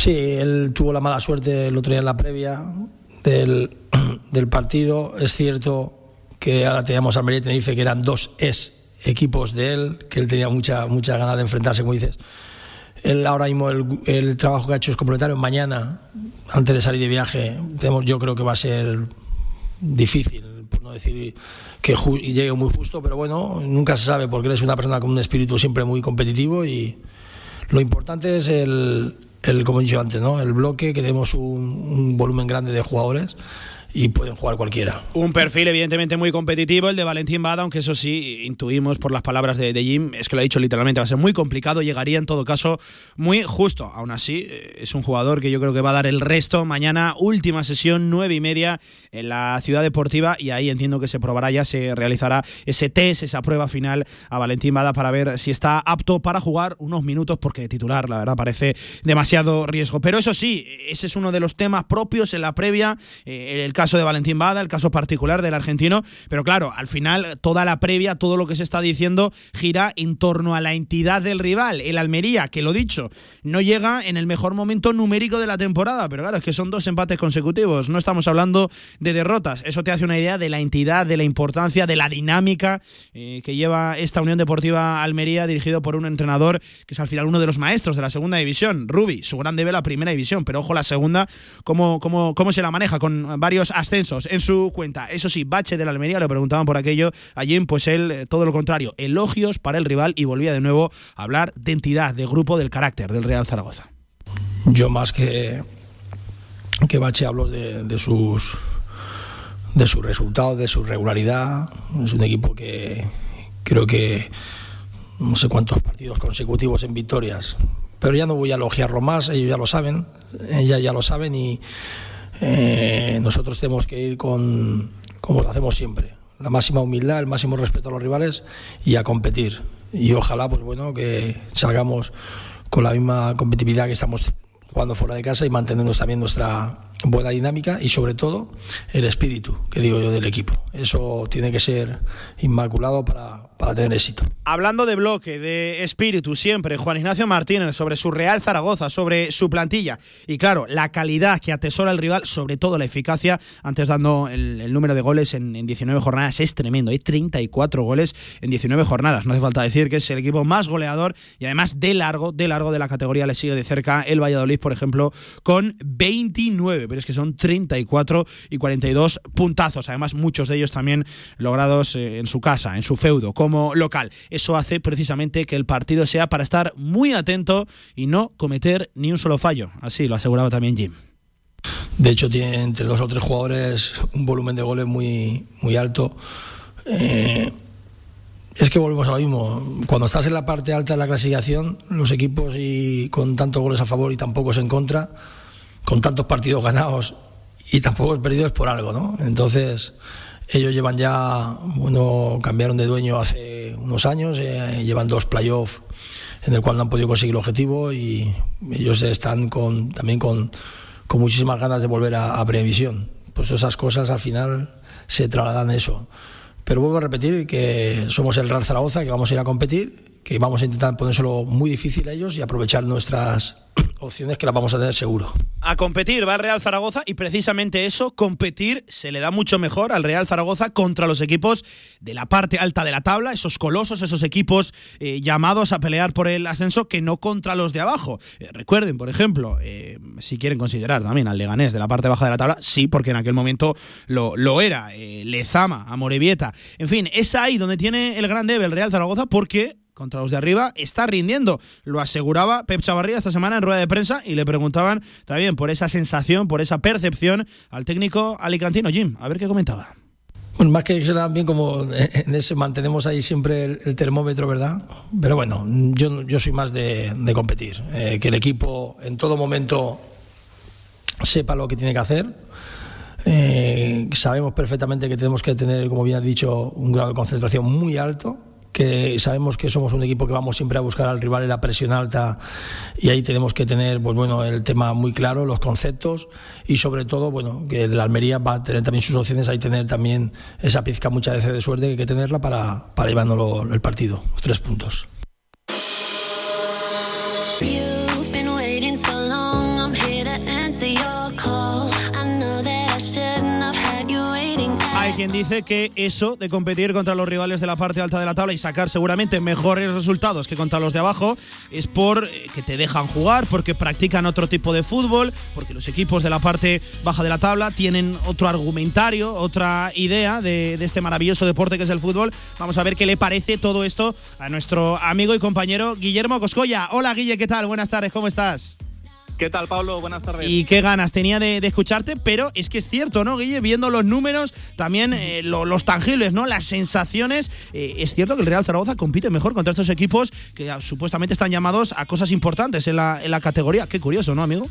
Sí, él tuvo la mala suerte el otro día en la previa del, del partido. Es cierto que ahora teníamos a Almería Tenerife, que eran dos es equipos de él, que él tenía mucha, mucha ganas de enfrentarse, como dices. Él ahora mismo el, trabajo que ha hecho es complementario. Mañana, antes de salir de viaje, tenemos, yo creo que va a ser difícil, por no decir que llegue muy justo, pero bueno, nunca se sabe porque él es una persona con un espíritu siempre muy competitivo y lo importante es el, el como he dicho antes, ¿no? el bloque, que tenemos un volumen grande de jugadores y pueden jugar cualquiera. Un perfil evidentemente muy competitivo, el de Valentín Bada, aunque eso sí, intuimos por las palabras de, Jim, es que lo ha dicho literalmente, va a ser muy complicado, llegaría en todo caso muy justo. Aún así, eh, es un jugador que yo creo que va a dar el resto mañana, última sesión, nueve y media en la ciudad deportiva y ahí entiendo que se probará ya, se realizará ese test, esa prueba final a Valentín Bada para ver si está apto para jugar unos minutos, porque titular, la verdad, parece demasiado riesgo. Pero eso sí, ese es uno de los temas propios en la previa, eh, el caso de Valentín Bada, el caso particular del argentino, pero claro, al final toda la previa, todo lo que se está diciendo gira en torno a la entidad del rival, el Almería, que lo dicho, no llega en el mejor momento numérico de la temporada, pero claro, es que son dos empates consecutivos, no estamos hablando de derrotas, eso te hace una idea de la entidad, de la importancia, de la dinámica eh, que lleva esta Unión Deportiva Almería dirigido por un entrenador que es al final uno de los maestros de la segunda división, Rubi, su grande ve la primera división, pero ojo la segunda, cómo, cómo, cómo se la maneja con varios ascensos en su cuenta. Eso sí, Bache de la Almería, le preguntaban por aquello allí, pues él, eh, todo lo contrario, elogios para el rival y volvía de nuevo a hablar de entidad, de grupo, del carácter del Real Zaragoza. Yo más que, que Bache hablo de, sus de sus resultados, de su regularidad. Es un equipo que creo que no sé cuántos partidos consecutivos en victorias, pero ya no voy a elogiarlo más, ellos ya lo saben, ellas ya lo saben y eh, nosotros tenemos que ir con, como lo hacemos siempre, la máxima humildad, el máximo respeto a los rivales y a competir. Y ojalá, pues bueno, que salgamos con la misma competitividad que estamos jugando fuera de casa y manteniendo también nuestra buena dinámica y sobre todo el espíritu, que digo yo, del equipo. Eso tiene que ser inmaculado para, para tener éxito. Hablando de bloque, de espíritu, siempre Juan Ignacio Martínez sobre su Real Zaragoza, sobre su plantilla y claro, la calidad que atesora el rival, sobre todo la eficacia, antes dando el, número de goles en, 19 jornadas, es tremendo, hay 34 goles en 19 jornadas, no hace falta decir que es el equipo más goleador y además de largo, de largo de la categoría le sigue de cerca el Valladolid, por ejemplo, con 29, pero es que son 34 y 42 puntazos, además muchos de ellos también logrados eh, en su casa, en su feudo, local. Eso hace precisamente que el partido sea para estar muy atento y no cometer ni un solo fallo. Así lo aseguraba también Jim. De hecho, tiene entre dos o tres jugadores un volumen de goles muy, muy alto. Eh, es que volvemos a lo mismo. Cuando estás en la parte alta de la clasificación, los equipos y con tantos goles a favor y tan pocos en contra, con tantos partidos ganados y tan pocos perdidos por algo, ¿no? Entonces, ellos llevan ya, bueno, cambiaron de dueño hace unos años, eh, llevan dos playoffs en el cual no han podido conseguir el objetivo y ellos están con, también con, con muchísimas ganas de volver a, a previsión. Pues esas cosas al final se trasladan eso. Pero vuelvo a repetir que somos el Real Zaragoza, que vamos a ir a competir, que vamos a intentar ponérselo muy difícil a ellos y aprovechar nuestras opciones que las vamos a tener seguro. A competir va el Real Zaragoza y precisamente eso, competir, se le da mucho mejor al Real Zaragoza contra los equipos de la parte alta de la tabla, esos colosos, esos equipos eh, llamados a pelear por el ascenso, que no contra los de abajo. Eh, recuerden, por ejemplo, eh, si quieren considerar también al Leganés de la parte baja de la tabla, sí, porque en aquel momento lo, era. Lezama, Amorebieta. En fin, es ahí donde tiene el gran debe el Real Zaragoza porque contra los de arriba está rindiendo. Lo aseguraba Pep Chavarría esta semana en rueda de prensa y le preguntaban también por esa sensación, por esa percepción al técnico alicantino Jim. A ver qué comentaba. Bueno, más que será bien como en ese mantenemos ahí siempre el, termómetro, ¿verdad? Pero bueno, yo, yo soy más de, competir. Eh, que el equipo en todo momento sepa lo que tiene que hacer. Eh, sabemos perfectamente que tenemos que tener, como bien has dicho, un grado de concentración muy alto que sabemos que somos un equipo que vamos siempre a buscar al rival en la presión alta y ahí tenemos que tener pues bueno el tema muy claro, los conceptos y sobre todo bueno que la Almería va a tener también sus opciones, hay tener también esa pizca muchas veces de suerte que hay que tenerla para, para llevándolo el partido, los tres puntos. Quien dice que eso de competir contra los rivales de la parte alta de la tabla y sacar seguramente mejores resultados que contra los de abajo es por que te dejan jugar, porque practican otro tipo de fútbol, porque los equipos de la parte baja de la tabla tienen otro argumentario, otra idea de, de este maravilloso deporte que es el fútbol. Vamos a ver qué le parece todo esto a nuestro amigo y compañero Guillermo Coscoya. Hola Guille, ¿qué tal? Buenas tardes, ¿cómo estás? ¿Qué tal, Pablo? Buenas tardes. Y qué ganas tenía de, de, escucharte, pero es que es cierto, ¿no, Guille? Viendo los números, también eh, lo, los tangibles, ¿no? Las sensaciones. Eh, es cierto que el Real Zaragoza compite mejor contra estos equipos que ya, supuestamente están llamados a cosas importantes en la, en la categoría. Qué curioso, ¿no, amigo?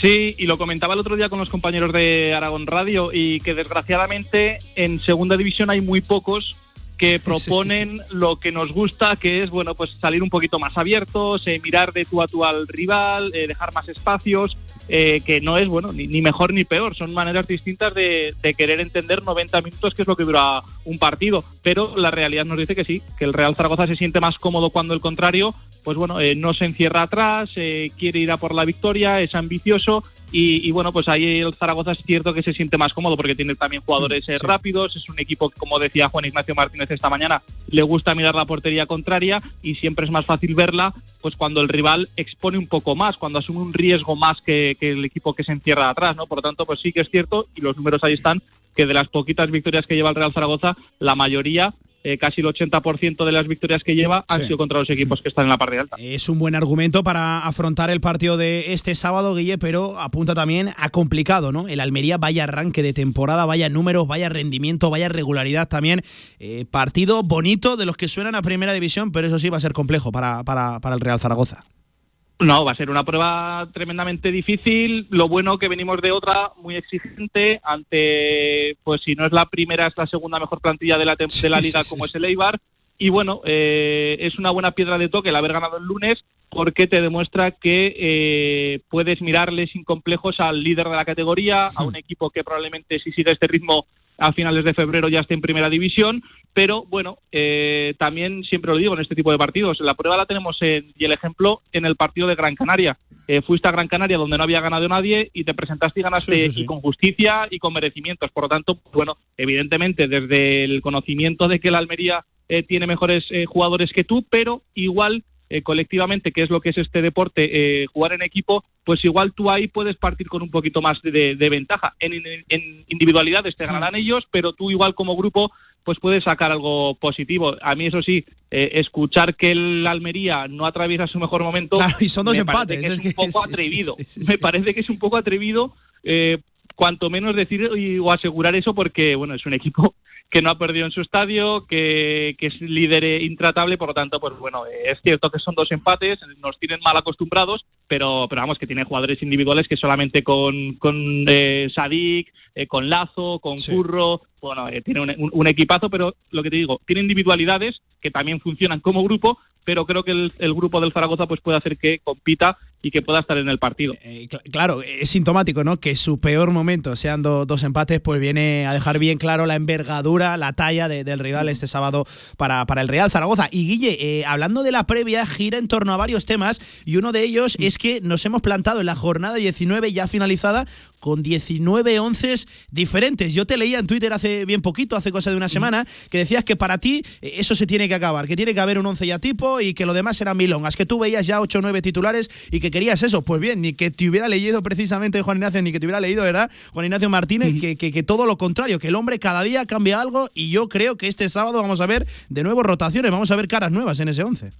Sí, y lo comentaba el otro día con los compañeros de Aragón Radio y que desgraciadamente en segunda división hay muy pocos que proponen sí, sí, sí. lo que nos gusta, que es bueno pues salir un poquito más abiertos, eh, mirar de tú a tú al rival, eh, dejar más espacios, eh, que no es bueno ni, ni, mejor ni peor, son maneras distintas de, de, querer entender 90 minutos, que es lo que dura un partido. Pero la realidad nos dice que sí, que el Real Zaragoza se siente más cómodo cuando el contrario, pues bueno, eh, no se encierra atrás, eh, quiere ir a por la victoria, es ambicioso y, y, bueno, pues ahí el Zaragoza es cierto que se siente más cómodo porque tiene también jugadores eh, sí. rápidos, es un equipo que, como decía Juan Ignacio Martínez esta mañana, le gusta mirar la portería contraria y siempre es más fácil verla pues cuando el rival expone un poco más, cuando asume un riesgo más que, que el equipo que se encierra atrás, ¿no? Por lo tanto, pues sí que es cierto y los números ahí están que de las poquitas victorias que lleva el Real Zaragoza, la mayoría eh, casi el 80% de las victorias que lleva han sí. sido contra los equipos que están en la parte alta. Es un buen argumento para afrontar el partido de este sábado, Guille, pero apunta también a complicado, ¿no? El Almería vaya arranque de temporada, vaya números, vaya rendimiento, vaya regularidad también. Eh, partido bonito de los que suenan a primera división, pero eso sí va a ser complejo para, para, para el Real Zaragoza. No, va a ser una prueba tremendamente difícil. Lo bueno que venimos de otra muy exigente ante, pues si no es la primera, es la segunda mejor plantilla de la, de la liga sí, sí, como es el Eibar. Y bueno, eh, es una buena piedra de toque el haber ganado el lunes porque te demuestra que eh, puedes mirarle sin complejos al líder de la categoría, a un equipo que probablemente si sigue este ritmo a finales de febrero ya esté en primera división, pero bueno, eh, también siempre lo digo en este tipo de partidos, la prueba la tenemos en, y el ejemplo en el partido de Gran Canaria. Eh, fuiste a Gran Canaria donde no había ganado nadie y te presentaste y ganaste sí, sí, sí. y con justicia y con merecimientos. Por lo tanto, bueno, evidentemente desde el conocimiento de que la Almería eh, tiene mejores eh, jugadores que tú, pero igual eh, colectivamente, que es lo que es este deporte, eh, jugar en equipo, pues igual tú ahí puedes partir con un poquito más de, de ventaja. En, en, en, individualidades te ganarán ellos, pero tú igual como grupo pues puedes sacar algo positivo. A mí eso sí, eh, escuchar que el Almería no atraviesa su mejor momento, claro, y son dos empates, que es, es, un poco atrevido. Sí, Me parece que es un poco atrevido. Eh, cuanto menos decir o asegurar eso porque bueno es un equipo que no ha perdido en su estadio, que, que es líder eh, intratable, por lo tanto, pues bueno, eh, es cierto que son dos empates, nos tienen mal acostumbrados, pero, pero vamos, que tiene jugadores individuales que solamente con, con eh, Sadik, eh, con Lazo, con Curro, bueno, eh, tiene un, un- un equipazo, pero lo que te digo, tiene individualidades que también funcionan como grupo, pero creo que el, el grupo del Zaragoza pues puede hacer que compita y que pueda estar en el partido. Claro, es sintomático, ¿no? Que su peor momento, sean do- dos empates, pues viene a dejar bien claro la envergadura, la talla de- del rival este sábado para, para el Real Zaragoza. Y Guille, eh, hablando de la previa, gira en torno a varios temas y uno de ellos es que nos hemos plantado en la jornada 19 ya finalizada con 19 onces diferentes. Yo te leía en Twitter hace bien poquito, hace cosa de una semana, que decías que para ti eh, eso se tiene que acabar, que tiene que haber un once ya tipo y que lo demás eran milongas, que tú veías ya 8 o 9 titulares y que querías eso. Pues bien, ni que te hubiera leído precisamente Juan Ignacio, ni que te hubiera leído, ¿verdad? Juan Ignacio Martínez, que, que- que todo lo contrario, que el hombre cada día cambia algo y yo creo que este sábado vamos a ver de nuevo rotaciones, vamos a ver caras nuevas en ese once.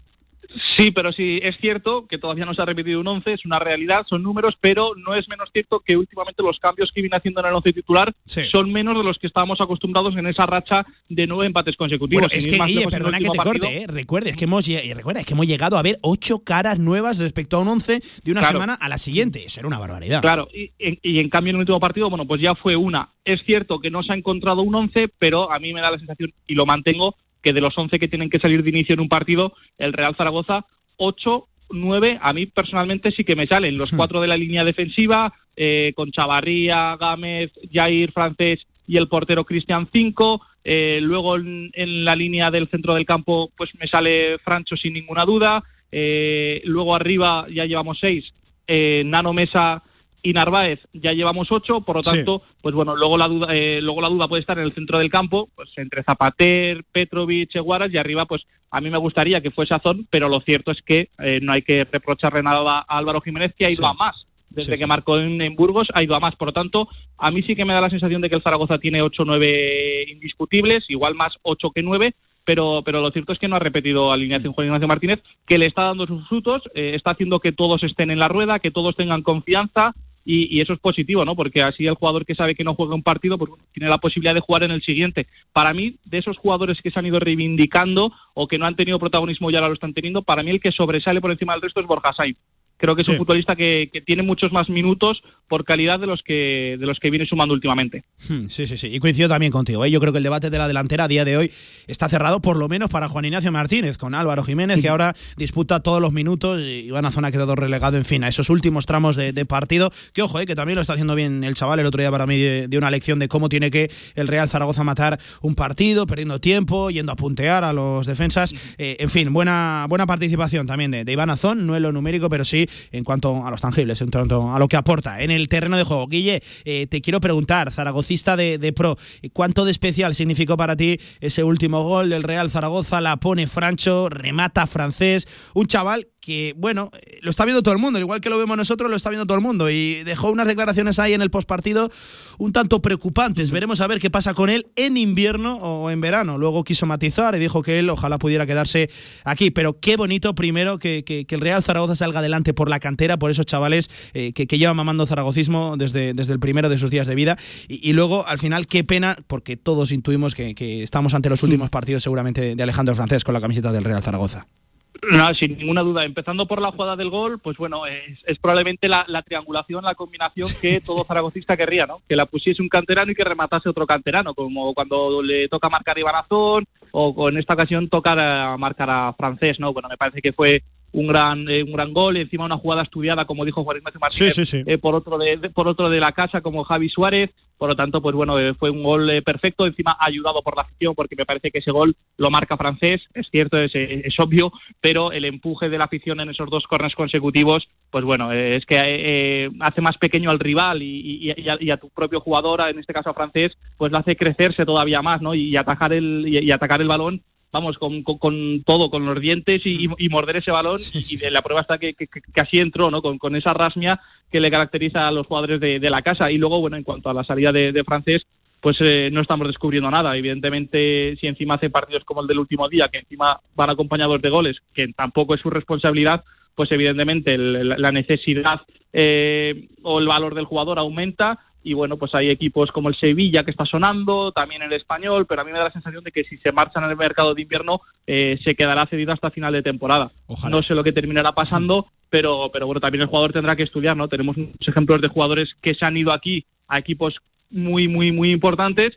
Sí, pero sí, es cierto que todavía no se ha repetido un 11, es una realidad, son números, pero no es menos cierto que últimamente los cambios que viene haciendo en el 11 titular son menos de los que estábamos acostumbrados en esa racha de nueve empates consecutivos. Bueno, es que, Guille, perdona que te último corte, partido- ¿eh? Recuerda, es que hemos, y recuerda, es que hemos llegado a ver ocho caras nuevas respecto a un once de una Claro. semana a la siguiente. Eso era una barbaridad. Claro, y, y- y en cambio en el último partido, bueno, pues ya fue una. Es cierto que no se ha encontrado un 11, pero a mí me da la sensación, y lo mantengo, que de los 11 que tienen que salir de inicio en un partido, el Real Zaragoza, 8, 9, a mí personalmente sí que me salen. Los cuatro de la línea defensiva, eh, con Chavarría, Gámez, Jair, Francés y el portero Cristian 5. Eh, luego en, en la línea del centro del campo, pues me sale Francho sin ninguna duda. Eh, luego arriba ya llevamos seis. Eh, Nano Mesa y Narváez ya llevamos ocho, por lo Sí. tanto, pues bueno, luego la duda, eh, luego la duda puede estar en el centro del campo, pues entre Zapater, Petrovic, Eguaras y arriba, pues a mí me gustaría que fuese Azón, pero lo cierto es que eh, no hay que reprocharle nada a Álvaro Jiménez que ha ido Sí. a más. Desde Sí, que marcó en, en Burgos ha ido a más. Por lo tanto, a mí sí que me da la sensación de que el Zaragoza tiene 8 o 9 indiscutibles, igual más 8 que 9, pero, pero lo cierto es que no ha repetido alineación Juan Ignacio Martínez, que le está dando sus frutos, eh, está haciendo que todos estén en la rueda, que todos tengan confianza. Y, eso es positivo, ¿no? Porque así el jugador que sabe que no juega un partido, pues tiene la posibilidad de jugar en el siguiente. Para mí, de esos jugadores que se han ido reivindicando o que no han tenido protagonismo y ahora lo están teniendo, para mí el que sobresale por encima del resto es Borja Sainz. Creo que es Sí. un futbolista que, que tiene muchos más minutos por calidad de los que de los que viene sumando últimamente. Hmm, Sí, sí, sí. Y coincido también contigo. ¿eh? Yo creo que el debate de la delantera a día de hoy está cerrado, por lo menos para Juan Ignacio Martínez, con Álvaro Jiménez, que ahora disputa todos los minutos. y Iván Azón ha quedado relegado, en fin, a esos últimos tramos de, de partido. Que ojo, ¿eh? que también lo está haciendo bien el chaval. El otro día para mí de, de una lección de cómo tiene que el Real Zaragoza matar un partido, perdiendo tiempo, yendo a puntear a los defensas. Eh, en fin, buena, buena participación también de, de Iván Azón, no en lo numérico, pero sí en cuanto a los tangibles, en cuanto a lo que aporta en el terreno de juego. Guille, eh, te quiero preguntar, zaragocista de, de pro, ¿cuánto de especial significó para ti ese último gol del Real Zaragoza? La pone Francho, remata francés, un chaval que, bueno, eh, lo está viendo todo el mundo, igual que lo vemos nosotros, lo está viendo todo el mundo. Y dejó unas declaraciones ahí en el postpartido un tanto preocupantes. Veremos a ver qué pasa con él en invierno o en verano. Luego quiso matizar y dijo que él ojalá pudiera quedarse aquí. Pero qué bonito, primero, que, que- que el Real Zaragoza salga adelante por la cantera, por esos chavales eh, que, que llevan mamando zaragocismo desde, desde el primero de sus días de vida. Y, y luego, al final, qué pena, porque todos intuimos que, que estamos ante los últimos partidos, seguramente, de Alejandro Francés con la camiseta del Real Zaragoza. No, sin ninguna duda. Empezando por la jugada del gol, pues bueno, es, es probablemente la, la triangulación, la combinación que todo zaragocista querría, ¿no? Que la pusiese un canterano y que rematase otro canterano, como cuando le toca marcar a Ibanazón o, o en esta ocasión tocar a marcar a Francés, ¿no? Bueno, me parece que fue un gran eh, un gran gol, encima una jugada estudiada, como dijo Juan Ignacio Martínez, Sí, sí, sí. eh, por otro de, de- por otro de la casa como Javi Suárez, por lo tanto, pues bueno, eh, fue un gol eh, perfecto, encima ayudado por la afición, porque me parece que ese gol lo marca francés, es cierto, es, es obvio, pero el empuje de la afición en esos dos corners consecutivos, pues bueno, es que eh, hace más pequeño al rival y, y- y a, y a tu propio jugador, en este caso a francés, pues lo hace crecerse todavía más, ¿no? Y, atajar el y atacar el balón vamos, con, con- con todo, con los dientes y, y- y morder ese balón. Y de la prueba está que, que- que- así entró, ¿no? Con, con esa rasmia que le caracteriza a los jugadores de, de la casa. Y luego, bueno, en cuanto a la salida de, de francés, pues eh, no estamos descubriendo nada. Evidentemente, si encima hace partidos como el del último día, que encima van acompañados de goles, que tampoco es su responsabilidad, pues evidentemente el- la la necesidad eh, o el valor del jugador aumenta. Y bueno, pues hay equipos como el Sevilla que está sonando, también el español, pero a mí me da la sensación de que si se marchan en el mercado de invierno eh, se quedará cedido hasta final de temporada. No sé lo que terminará pasando, pero, pero bueno, también el jugador tendrá que estudiar, ¿no? Tenemos muchos ejemplos de jugadores que se han ido aquí a equipos muy, muy, muy importantes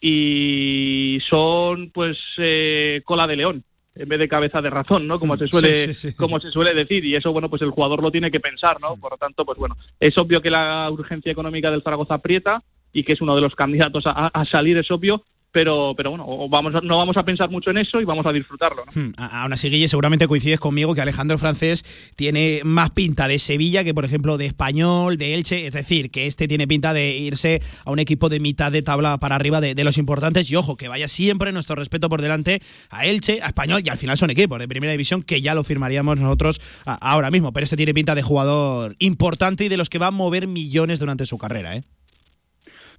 y son pues eh, cola de león en vez de cabeza de razón, ¿no? Como se suele, como se suele decir, y eso, bueno, pues el jugador lo tiene que pensar, ¿no? Por lo tanto, pues bueno, es obvio que la urgencia económica del Zaragoza aprieta y que es uno de los candidatos a, a salir, es obvio, pero, pero bueno, vamos, no vamos a pensar mucho en eso y vamos a disfrutarlo. ¿no? Hmm, aún así, Guille, seguramente coincides conmigo que Alejandro Francés tiene más pinta de Sevilla que, por ejemplo, de Español, de Elche, es decir, que este tiene pinta de irse a un equipo de mitad de tabla para arriba de, los importantes y ojo, que vaya siempre nuestro respeto por delante a Elche, a Español y al final son equipos de primera división que ya lo firmaríamos nosotros ahora mismo, pero este tiene pinta de jugador importante y de los que va a mover millones durante su carrera, ¿eh?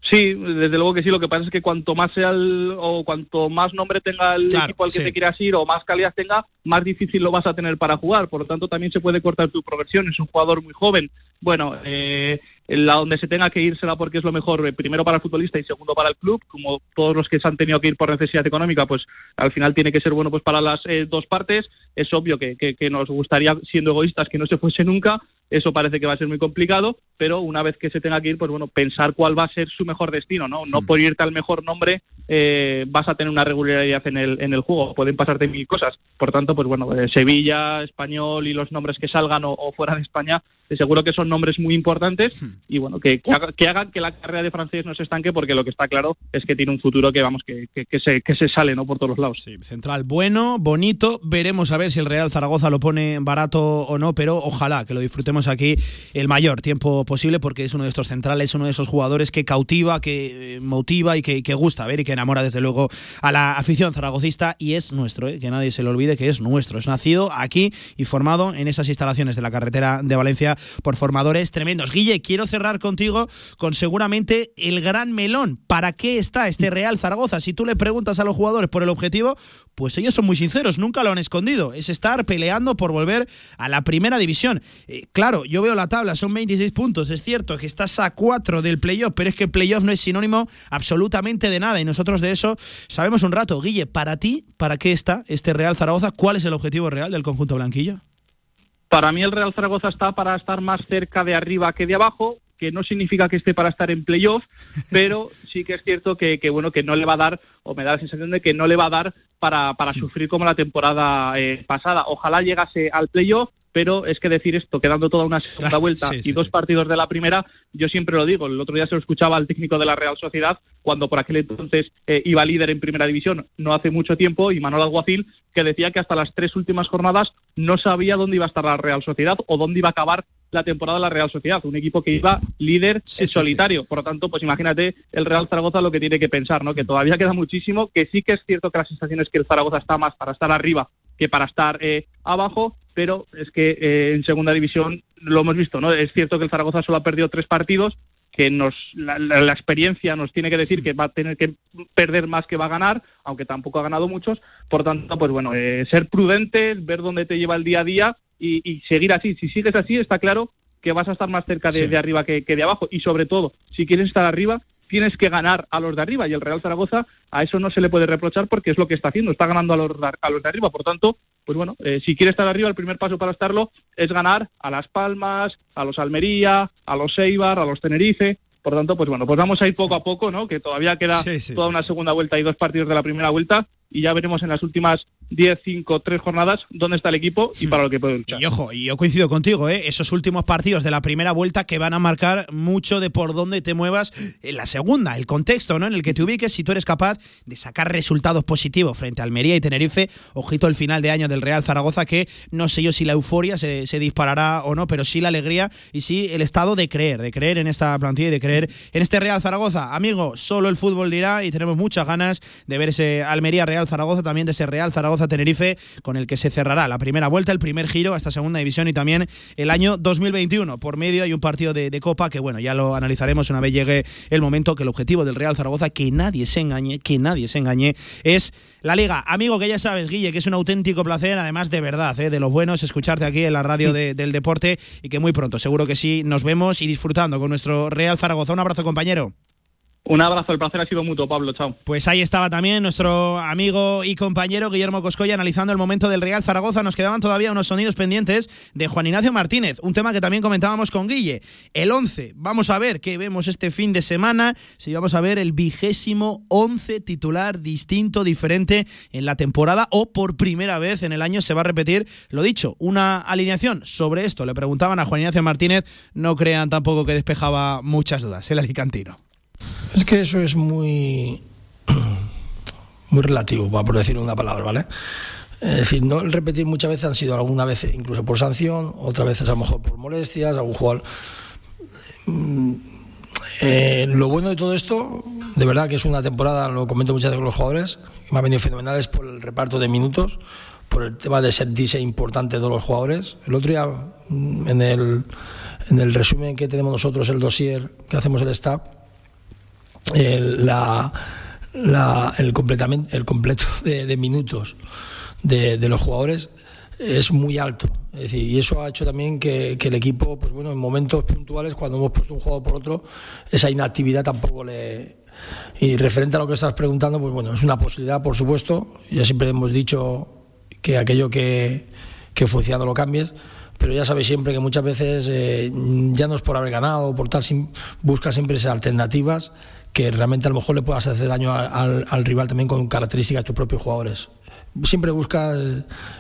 Sí, desde luego que sí. Lo que pasa es que cuanto más sea el, o cuanto más nombre tenga el equipo al que te quieras ir o más calidad tenga, más difícil lo vas a tener para jugar. Por lo tanto, también se puede cortar tu progresión. Es un jugador muy joven. Bueno, eh, la donde se tenga que ir será porque es lo mejor, eh, primero para el futbolista y segundo para el club, como todos los que se han tenido que ir por necesidad económica, pues al final tiene que ser bueno pues para las eh, dos partes. Es obvio que, que, nos gustaría, siendo egoístas, que no se fuese nunca. Eso parece que va a ser muy complicado, pero una vez que se tenga que ir, pues bueno, pensar cuál va a ser su mejor destino, ¿no? No por irte al mejor nombre eh, vas a tener una regularidad en el, en el juego, pueden pasarte mil cosas. Por tanto, pues bueno, Sevilla, Español y los nombres que salgan o, o fuera de España, seguro que son nombres muy importantes y bueno, que, que, hagan que la carrera de francés no se estanque porque lo que está claro es que tiene un futuro que vamos, que, que, se, que se sale ¿no? por todos los lados. Sí, central bueno, bonito, veremos a ver si el Real Zaragoza lo pone barato o no, pero ojalá que lo disfrutemos aquí el mayor tiempo posible porque es uno de estos centrales, uno de esos jugadores que cautiva, que eh, motiva y que, gusta ver y que enamora desde luego a la afición zaragocista y es nuestro, ¿eh? que nadie se le olvide que es nuestro, es nacido aquí y formado en esas instalaciones de la carretera de Valencia por formadores tremendos. Guille, quiero cerrar contigo con seguramente el gran melón. ¿Para qué está este Real Zaragoza? Si tú le preguntas a los jugadores por el objetivo, pues ellos son muy sinceros, nunca lo han escondido. Es estar peleando por volver a la primera división. Eh, claro, yo veo la tabla, son 26 puntos. Es cierto que estás a 4 del playoff, pero es que el playoff no es sinónimo absolutamente de nada y nosotros de eso sabemos un rato. Guille, para ti, ¿para qué está este Real Zaragoza? ¿Cuál es el objetivo real del conjunto blanquillo? Para mí el Real Zaragoza está para estar más cerca de arriba que de abajo, que no significa que esté para estar en playoff, pero sí que es cierto que, bueno que no le va a dar, o me da la sensación de que no le va a dar para, para sufrir como la temporada eh, pasada. Ojalá llegase al playoff, pero es que decir esto, quedando toda una segunda vuelta y dos partidos de la primera, yo siempre lo digo, el otro día se lo escuchaba al técnico de la Real Sociedad, cuando por aquel entonces eh, iba líder en primera división no hace mucho tiempo, y Manuel Alguacil, que decía que hasta las tres últimas jornadas no sabía dónde iba a estar la Real Sociedad o dónde iba a acabar la temporada de la Real Sociedad, un equipo que iba líder en solitario. Por lo tanto, pues imagínate el Real Zaragoza lo que tiene que pensar, ¿no? Que todavía queda muchísimo, que sí que es cierto que la sensación es que el Zaragoza está más para estar arriba que para estar eh, abajo, pero es que eh, en segunda división lo hemos visto, ¿no? Es cierto que el Zaragoza solo ha perdido tres partidos, que nos la, experiencia nos tiene que decir que va a tener que perder más que va a ganar, aunque tampoco ha ganado muchos. Por tanto, pues bueno, eh, ser prudentes, ver dónde te lleva el día a día y, seguir así. Si sigues así, está claro que vas a estar más cerca de, arriba que, que, de abajo. Y sobre todo, si quieres estar arriba, tienes que ganar a los de arriba y el Real Zaragoza a eso no se le puede reprochar porque es lo que está haciendo, está ganando a los, a los de arriba. Por tanto, pues bueno, eh, si quiere estar arriba, el primer paso para estarlo es ganar a Las Palmas, a los Almería, a los Eibar, a los Tenerife. Por tanto, pues bueno, pues vamos a ir poco a poco, ¿no? Que todavía queda toda una segunda vuelta y dos partidos de la primera vuelta y ya veremos en las últimas 10, 5, 3 jornadas dónde está el equipo y para lo que puede luchar. Y ojo, y yo coincido contigo, ¿eh? esos últimos partidos de la primera vuelta que van a marcar mucho de por dónde te muevas en la segunda, el contexto ¿no? en el que te ubiques, si tú eres capaz de sacar resultados positivos frente a Almería y Tenerife, ojito el final de año del Real Zaragoza, que no sé yo si la euforia se, se disparará o no, pero sí la alegría y sí el estado de creer, de creer en esta plantilla y de creer en este Real Zaragoza. Amigo, solo el fútbol dirá y tenemos muchas ganas de ver ese Almería Real Zaragoza, también de ese Real Zaragoza-Tenerife, con el que se cerrará la primera vuelta, el primer giro a esta segunda división y también el año 2021. Por medio hay un partido de, Copa que, bueno, ya lo analizaremos una vez llegue el momento, que el objetivo del Real Zaragoza, que nadie se engañe, que nadie se engañe, es la Liga. Amigo, que ya sabes, Guille, que es un auténtico placer, además de verdad, ¿eh? de los buenos, escucharte aquí en la radio de, del deporte y que muy pronto, seguro que sí, nos vemos y disfrutando con nuestro Real Zaragoza. Un abrazo, compañero. Un abrazo, el placer ha sido mutuo, Pablo. Chao. Pues ahí estaba también nuestro amigo y compañero Guillermo Coscoya analizando el momento del Real Zaragoza. Nos quedaban todavía unos sonidos pendientes de Juan Ignacio Martínez, un tema que también comentábamos con Guille. El 11. Vamos a ver qué vemos este fin de semana. Si vamos a ver el vigésimo 11 titular distinto, diferente en la temporada o por primera vez en el año se va a repetir, lo dicho, una alineación sobre esto. Le preguntaban a Juan Ignacio Martínez. No crean tampoco que despejaba muchas dudas el alicantino. Es que eso es muy, muy relativo, por decir una palabra, ¿vale? Es decir, no repetir muchas veces han sido alguna vez incluso por sanción, otras veces a lo mejor por molestias, algún jugador. Eh, lo bueno de todo esto, de verdad que es una temporada, lo comento muchas veces con los jugadores, que me ha venido fenomenal es por el reparto de minutos, por el tema de sentirse importante de los jugadores. El otro día, en el, en el resumen que tenemos nosotros, el dossier que hacemos el staff, el, la, la, el, completamente, el completo de, de minutos de, de, los jugadores es muy alto. Es decir, y eso ha hecho también que, que, el equipo, pues bueno, en momentos puntuales, cuando hemos puesto un jugador por otro, esa inactividad tampoco le. Y referente a lo que estás preguntando, pues bueno, es una posibilidad, por supuesto. Ya siempre hemos dicho que aquello que, que funciona lo cambies pero ya sabéis siempre que muchas veces eh, ya no es por haber ganado, por tal, busca siempre esas alternativas que realmente a lo mejor le puedas hacer daño al, al rival también con características de tus propios jugadores. Siempre buscas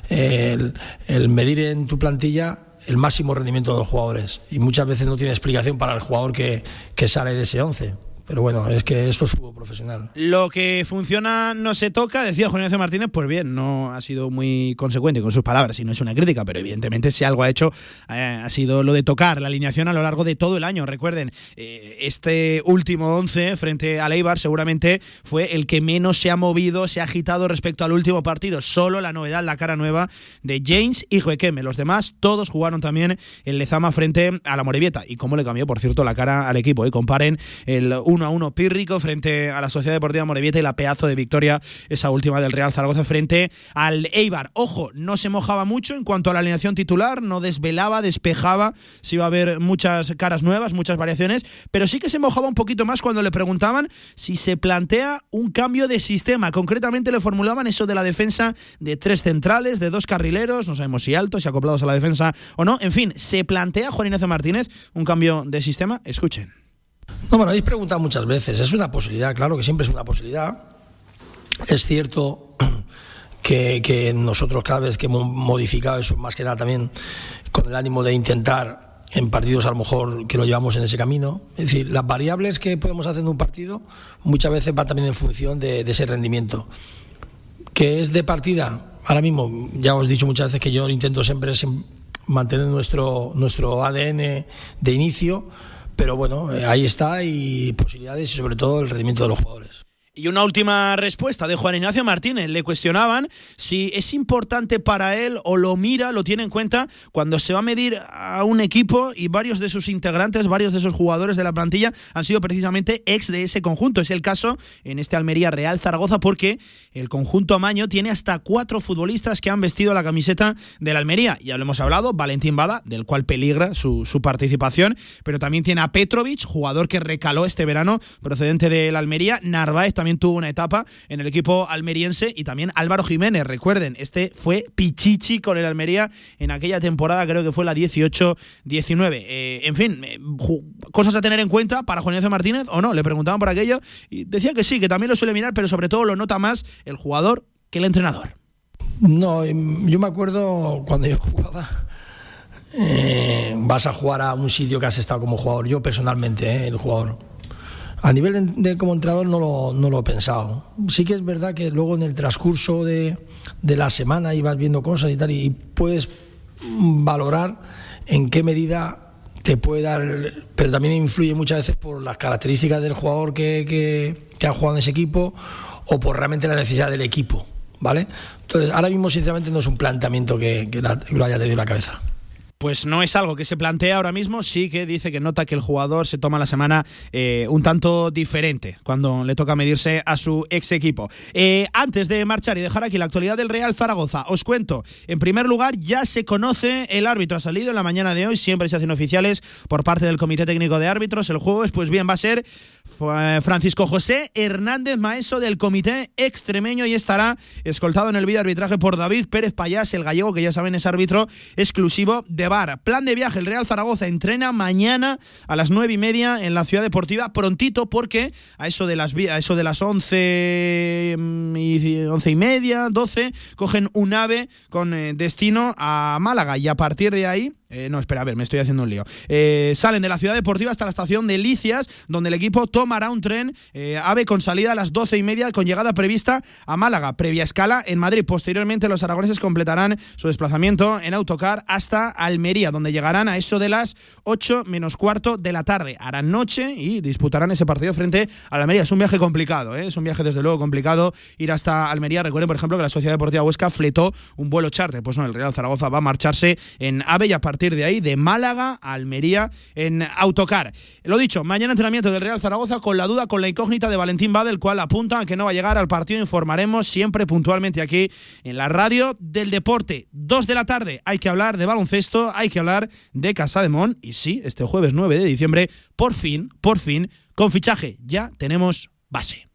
el, el medir en tu plantilla el máximo rendimiento de los jugadores y muchas veces no tiene explicación para el jugador que, que sale de ese 11 pero bueno, es que esto es fútbol profesional. Lo que funciona no se toca, decía Juan Ignacio Martínez, pues bien, no ha sido muy consecuente con sus palabras y no es una crítica, pero evidentemente si algo ha hecho eh, ha sido lo de tocar la alineación a lo largo de todo el año. Recuerden, eh, este último 11 frente al Eibar seguramente fue el que menos se ha movido, se ha agitado respecto al último partido. Solo la novedad, la cara nueva de James y Juequeme. Los demás, todos jugaron también en Lezama frente a la Morevieta. Y cómo le cambió, por cierto, la cara al equipo. ¿eh? Comparen el 1 a 1 pírrico frente a la Sociedad Deportiva Morevieta y la pedazo de victoria, esa última del Real Zaragoza frente al Eibar. Ojo, no se mojaba mucho en cuanto a la alineación titular, no desvelaba, despejaba si iba a haber muchas caras nuevas, muchas variaciones, pero sí que se mojaba un poquito más cuando le preguntaban si se plantea un cambio de sistema. Concretamente le formulaban eso de la defensa de tres centrales, de dos carrileros, no sabemos si altos, si acoplados a la defensa o no. En fin, se plantea Juan Ignacio Martínez un cambio de sistema. Escuchen. No, lo habéis preguntado muchas veces. Es una posibilidad, claro que siempre es una posibilidad. Es cierto que, que, nosotros cada vez que hemos modificado eso, más que nada también con el ánimo de intentar en partidos a lo mejor que lo llevamos en ese camino. Es decir, las variables que podemos hacer en un partido muchas veces van también en función de, de ese rendimiento. Que es de partida, ahora mismo, ya os he dicho muchas veces que yo intento siempre mantener nuestro, nuestro ADN de inicio pero bueno, eh, ahí está y posibilidades y sobre todo el rendimiento de los jugadores. Y una última respuesta de Juan Ignacio Martínez. Le cuestionaban si es importante para él o lo mira, lo tiene en cuenta cuando se va a medir a un equipo y varios de sus integrantes, varios de esos jugadores de la plantilla han sido precisamente ex de ese conjunto. Es el caso en este Almería Real Zaragoza porque el conjunto Amaño tiene hasta cuatro futbolistas que han vestido la camiseta de la Almería. Ya lo hemos hablado, Valentín Bada, del cual peligra su, participación, pero también tiene a Petrovic, jugador que recaló este verano procedente de la Almería, Narváez también tuvo una etapa en el equipo almeriense y también Álvaro Jiménez, recuerden, este fue Pichichi con el Almería en aquella temporada, creo que fue la 18-19. Eh, en fin, eh, cosas a tener en cuenta para Juan Ignacio Martínez o no, le preguntaban por aquello y decía que sí, que también lo suele mirar, pero sobre todo lo nota más el jugador que el entrenador. No, yo me acuerdo cuando yo jugaba. Eh, vas a jugar a un sitio que has estado como jugador, yo personalmente, el jugador a nivel de, como entrenador no lo, no lo, he pensado. Sí que es verdad que luego en el transcurso de, de la semana ibas viendo cosas y tal y puedes valorar en qué medida te puede dar, pero también influye muchas veces por las características del jugador que, que, que ha jugado en ese equipo o por realmente la necesidad del equipo. ¿vale? Entonces, ahora mismo, sinceramente, no es un planteamiento que, que lo haya tenido la cabeza pues no es algo que se plantea ahora mismo, sí que dice que nota que el jugador se toma la semana eh, un tanto diferente cuando le toca medirse a su ex equipo. Eh, antes de marchar y dejar aquí la actualidad del Real Zaragoza, os cuento, en primer lugar ya se conoce el árbitro, ha salido en la mañana de hoy, siempre se hacen oficiales por parte del Comité Técnico de Árbitros, el jueves, pues bien, va a ser Francisco José Hernández Maeso del Comité Extremeño y estará escoltado en el vídeo arbitraje por David Pérez Payás, el gallego que ya saben es árbitro exclusivo de Plan de viaje, el Real Zaragoza entrena mañana a las nueve y media en la Ciudad Deportiva, prontito porque a eso de las, a eso de las once mm, y, once y media, doce, cogen un ave con eh, destino a Málaga. Y a partir de ahí eh, no, espera, a ver, me estoy haciendo un lío. Eh, salen de la ciudad deportiva hasta la estación de Licias, donde el equipo tomará un tren eh, AVE con salida a las doce y media, con llegada prevista a Málaga, previa escala en Madrid. Posteriormente, los aragoneses completarán su desplazamiento en autocar hasta Almería, donde llegarán a eso de las 8 menos cuarto de la tarde. Harán noche y disputarán ese partido frente a Almería. Es un viaje complicado, es un viaje desde luego complicado ir hasta Almería. Recuerden, por ejemplo, que la Sociedad Deportiva Huesca fletó un vuelo charter. Pues no, el Real Zaragoza va a marcharse en AVE y a partir de ahí, de Málaga a Almería en autocar. Lo dicho, mañana entrenamiento del Real Zaragoza con la duda, con la incógnita de Valentín Bade, el cual apunta a que no va a llegar al partido. Informaremos siempre puntualmente aquí en la radio del deporte. Dos de la tarde hay que hablar de baloncesto, hay que hablar de Casa de Mon. Y sí, este jueves 9 de diciembre, por fin, por fin, con fichaje, ya tenemos base.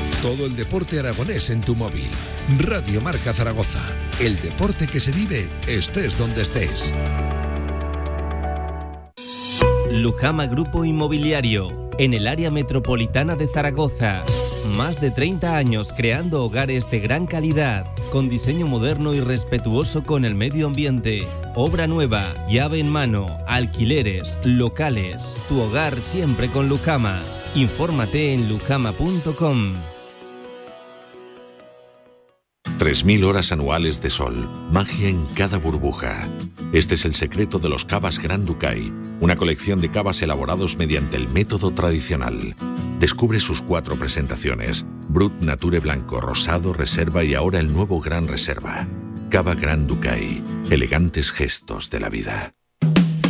Todo el deporte aragonés en tu móvil. Radio Marca Zaragoza. El deporte que se vive estés donde estés. Lujama Grupo Inmobiliario. En el área metropolitana de Zaragoza. Más de 30 años creando hogares de gran calidad, con diseño moderno y respetuoso con el medio ambiente. Obra nueva, llave en mano, alquileres, locales. Tu hogar siempre con Lujama. Infórmate en lujama.com. 3.000 horas anuales de sol, magia en cada burbuja. Este es el secreto de los cavas Grand Ducay, una colección de cavas elaborados mediante el método tradicional. Descubre sus cuatro presentaciones, Brut Nature Blanco, Rosado, Reserva y ahora el nuevo Gran Reserva. Cava Grand Ducay, elegantes gestos de la vida.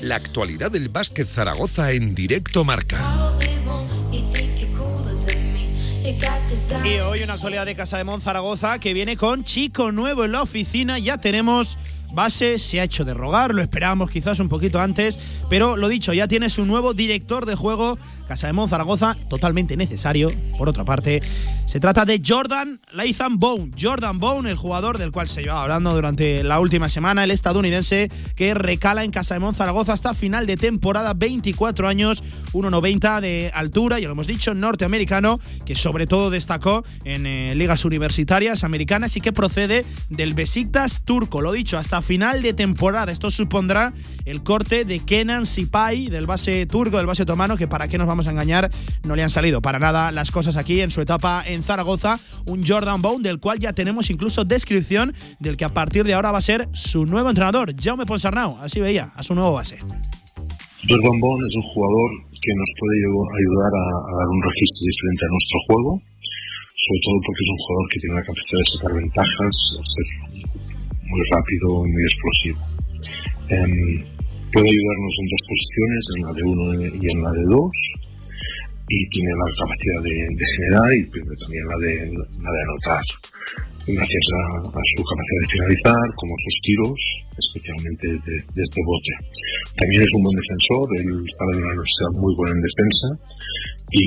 La actualidad del básquet Zaragoza en directo marca. Y hoy una actualidad de Casa de Mon Zaragoza que viene con chico nuevo en la oficina. Ya tenemos base, se ha hecho de rogar, lo esperábamos quizás un poquito antes, pero lo dicho, ya tiene su nuevo director de juego Casa de Zaragoza, totalmente necesario. Por otra parte, se trata de Jordan Latham Bone. Jordan Bone, el jugador del cual se lleva hablando durante la última semana, el estadounidense que recala en Casa de Zaragoza hasta final de temporada, 24 años, 1,90 de altura, ya lo hemos dicho, norteamericano, que sobre todo destacó en eh, ligas universitarias americanas y que procede del Besiktas turco. Lo dicho, hasta final de temporada. Esto supondrá el corte de Kenan Sipai, del base turco, del base otomano, que para qué nos vamos a engañar, no le han salido para nada las cosas aquí en su etapa en Zaragoza. Un Jordan Bone del cual ya tenemos incluso descripción del que a partir de ahora va a ser su nuevo entrenador, Jaume Ponsarnau. Así veía, a su nuevo base. Jordan Bone es un jugador que nos puede ayudar a, dar un registro diferente a nuestro juego, sobre todo porque es un jugador que tiene la capacidad de sacar ventajas, muy rápido y muy explosivo. Em, puede ayudarnos en dos posiciones, en la de uno y en la de dos y tiene la capacidad de, generar y también la de, la de anotar. gracias a, su capacidad de finalizar, como sus tiros, especialmente desde este bote. También es un buen defensor, él estaba en una universidad muy buena en defensa y,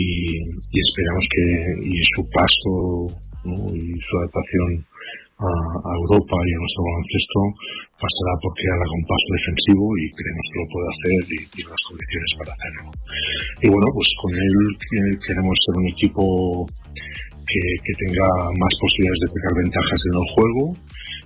esperamos que y su paso y su adaptación a, Europa y a nuestro baloncesto pasará porque haga un paso defensivo y creemos que lo puede hacer y tiene las condiciones para hacerlo. Y bueno, pues con él queremos ser un equipo que, que tenga más posibilidades de sacar ventajas en el juego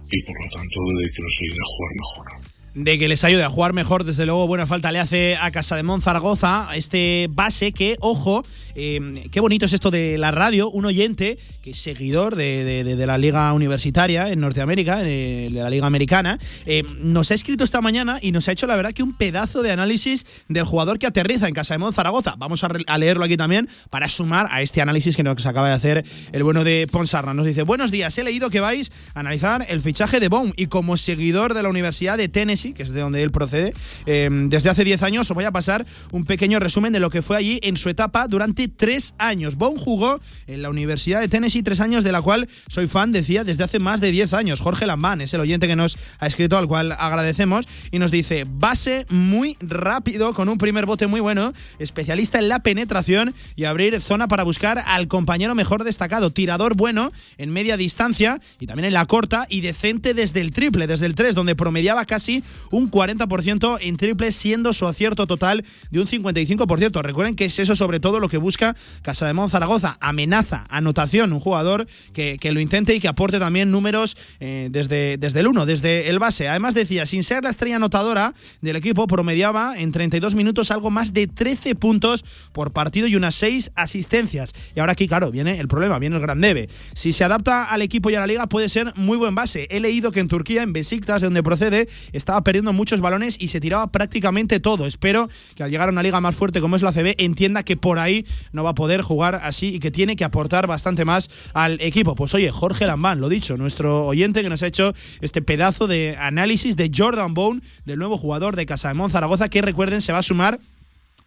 y por lo tanto de que nos ayude a jugar mejor de que les ayude a jugar mejor. Desde luego, buena falta le hace a Casa de Monzaragoza este base que, ojo, eh, qué bonito es esto de la radio. Un oyente que es seguidor de, la Liga Universitaria en Norteamérica, de la Liga Americana, eh, nos ha escrito esta mañana y nos ha hecho, la verdad, que un pedazo de análisis del jugador que aterriza en Casa de Monzaragoza. Vamos a, leerlo aquí también para sumar a este análisis que nos acaba de hacer el bueno de Ponsarra. Nos dice: Buenos días, he leído que vais a analizar el fichaje de Baum y como seguidor de la Universidad de Tennessee que es de donde él procede, eh, desde hace 10 años os voy a pasar un pequeño resumen de lo que fue allí en su etapa durante 3 años. Bone jugó en la Universidad de Tennessee 3 años, de la cual soy fan, decía, desde hace más de 10 años. Jorge Lambán es el oyente que nos ha escrito, al cual agradecemos, y nos dice, base muy rápido, con un primer bote muy bueno, especialista en la penetración y abrir zona para buscar al compañero mejor destacado, tirador bueno en media distancia y también en la corta y decente desde el triple, desde el 3, donde promediaba casi un 40% en triple, siendo su acierto total de un 55%. Recuerden que es eso sobre todo lo que busca Casa Zaragoza. Amenaza, anotación, un jugador que, lo intente y que aporte también números eh, desde, desde el 1, desde el base. Además decía, sin ser la estrella anotadora del equipo, promediaba en 32 minutos algo más de 13 puntos por partido y unas 6 asistencias. Y ahora aquí, claro, viene el problema, viene el gran debe. Si se adapta al equipo y a la liga, puede ser muy buen base. He leído que en Turquía, en Besiktas, de donde procede, estaba perdiendo muchos balones y se tiraba prácticamente todo. Espero que al llegar a una liga más fuerte como es la CB entienda que por ahí no va a poder jugar así y que tiene que aportar bastante más al equipo. Pues oye, Jorge Lambán, lo dicho, nuestro oyente que nos ha hecho este pedazo de análisis de Jordan Bone, del nuevo jugador de Casa de Zaragoza, que recuerden se va a sumar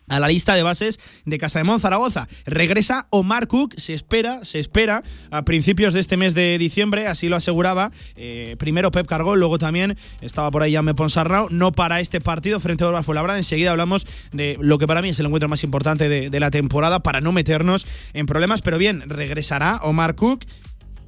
a la lista de bases de Casa de Zaragoza. Regresa Omar Cook, se espera, se espera a principios de este mes de diciembre, así lo aseguraba. Eh, primero Pep cargó, luego también estaba por ahí Jaime Ponsarrao, no para este partido frente a Orba Labrada. Enseguida hablamos de lo que para mí es el encuentro más importante de la temporada para no meternos en problemas, pero bien, regresará Omar Cook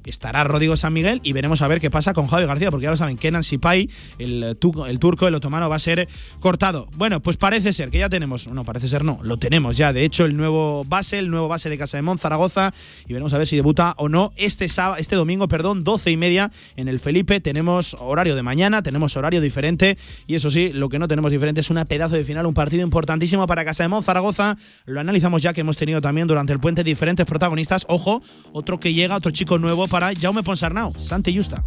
estará Rodrigo San Miguel y veremos a ver qué pasa con Javi García, porque ya lo saben, Kenan Sipai, el, el turco, el otomano, va a ser cortado. Bueno, pues parece ser que ya tenemos, no, parece ser no, lo tenemos ya, de hecho, el nuevo base, el nuevo base de Casa de Mon, Zaragoza, y veremos a ver si debuta o no este, sábado, este domingo, perdón, 12 y media en el Felipe. Tenemos horario de mañana, tenemos horario diferente, y eso sí, lo que no tenemos diferente es una pedazo de final, un partido importantísimo para Casa de Mon, Zaragoza. Lo analizamos ya que hemos tenido también durante el puente diferentes protagonistas. Ojo, otro que llega, otro chico nuevo para Jaume Ponsarnau, Santi Justa.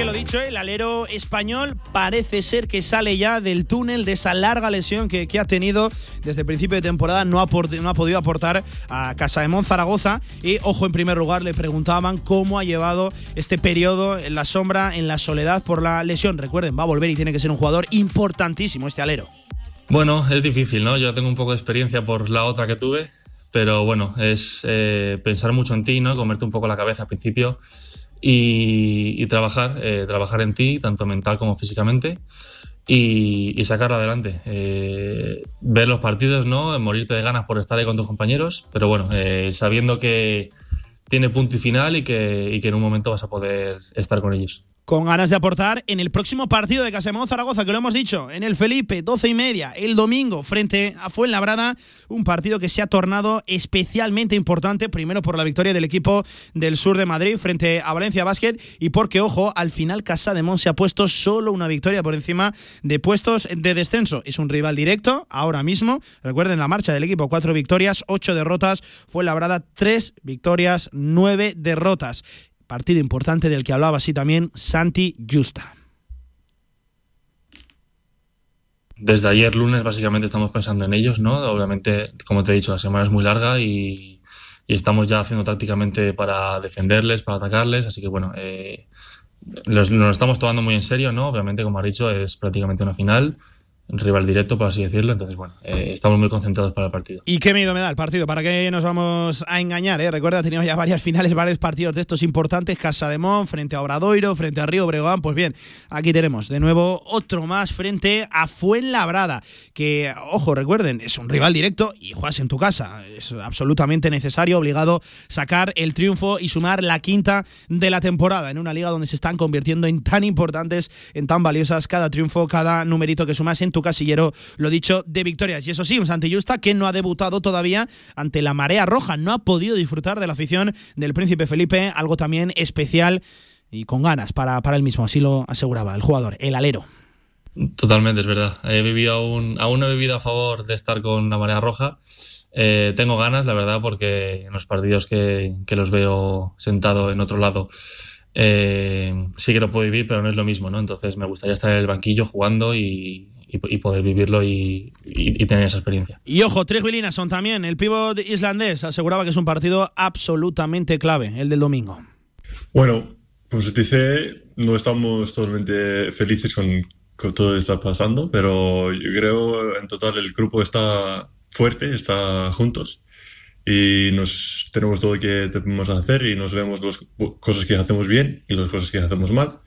Porque lo dicho, el alero español parece ser que sale ya del túnel de esa larga lesión que, ha tenido desde el principio de temporada. No ha, no ha podido aportar a Casa de Zaragoza. Y ojo, en primer lugar, le preguntaban cómo ha llevado este periodo en la sombra, en la soledad por la lesión. Recuerden, va a volver y tiene que ser un jugador importantísimo este alero. Bueno, es difícil, ¿no? Yo tengo un poco de experiencia por la otra que tuve, pero bueno, es eh, pensar mucho en ti, ¿no? Comerte un poco la cabeza al principio y, trabajar, eh, trabajar en ti, tanto mental como físicamente, y, sacarlo adelante. Eh, ver los partidos, ¿no? Morirte de ganas por estar ahí con tus compañeros, pero bueno, eh, sabiendo que tiene punto y final y y que en un momento vas a poder estar con ellos con ganas de aportar en el próximo partido de Casemón Zaragoza, que lo hemos dicho, en el Felipe, 12 y media, el domingo, frente a Fuenlabrada, un partido que se ha tornado especialmente importante, primero por la victoria del equipo del sur de Madrid frente a Valencia Basket y porque, ojo, al final Casa de se ha puesto solo una victoria por encima de puestos de descenso. Es un rival directo ahora mismo. Recuerden la marcha del equipo, cuatro victorias, ocho derrotas, Fuenlabrada, tres victorias, nueve derrotas partido importante del que hablaba así también Santi Justa. Desde ayer lunes básicamente estamos pensando en ellos, ¿no? Obviamente, como te he dicho, la semana es muy larga y, estamos ya haciendo tácticamente para defenderles, para atacarles, así que bueno, eh, nos lo estamos tomando muy en serio, ¿no? Obviamente, como ha dicho, es prácticamente una final rival directo, por así decirlo. Entonces, bueno, eh, estamos muy concentrados para el partido. ¿Y qué miedo me da el partido? ¿Para qué nos vamos a engañar? Eh? Recuerda, teníamos ya varias finales, varios partidos de estos importantes. Casa de Mon, frente a Obradoiro, frente a Río Bregón. Pues bien, aquí tenemos de nuevo otro más frente a Fuenlabrada. Que, ojo, recuerden, es un rival directo y juegas en tu casa. Es absolutamente necesario, obligado sacar el triunfo y sumar la quinta de la temporada en una liga donde se están convirtiendo en tan importantes, en tan valiosas cada triunfo, cada numerito que sumas en tu casillero, lo dicho, de victorias. Y eso sí, un Santillista que no ha debutado todavía ante la marea roja, no ha podido disfrutar de la afición del Príncipe Felipe, algo también especial y con ganas para, para él mismo, así lo aseguraba el jugador, el alero. Totalmente, es verdad. He vivido aún, aún no he vivido a favor de estar con la marea roja. Eh, tengo ganas, la verdad, porque en los partidos que, que los veo sentado en otro lado eh, sí que lo puedo vivir, pero no es lo mismo, ¿no? Entonces me gustaría estar en el banquillo jugando y, y, poder vivirlo y, y, tener esa experiencia. Y ojo, Trigg son también, el pívot islandés, aseguraba que es un partido absolutamente clave, el del domingo. Bueno, pues te dice, no estamos totalmente felices con, con todo lo que está pasando, pero yo creo en total el grupo está fuerte, está juntos y nos tenemos todo lo que tenemos que hacer y nos vemos las cosas que hacemos bien y las cosas que hacemos mal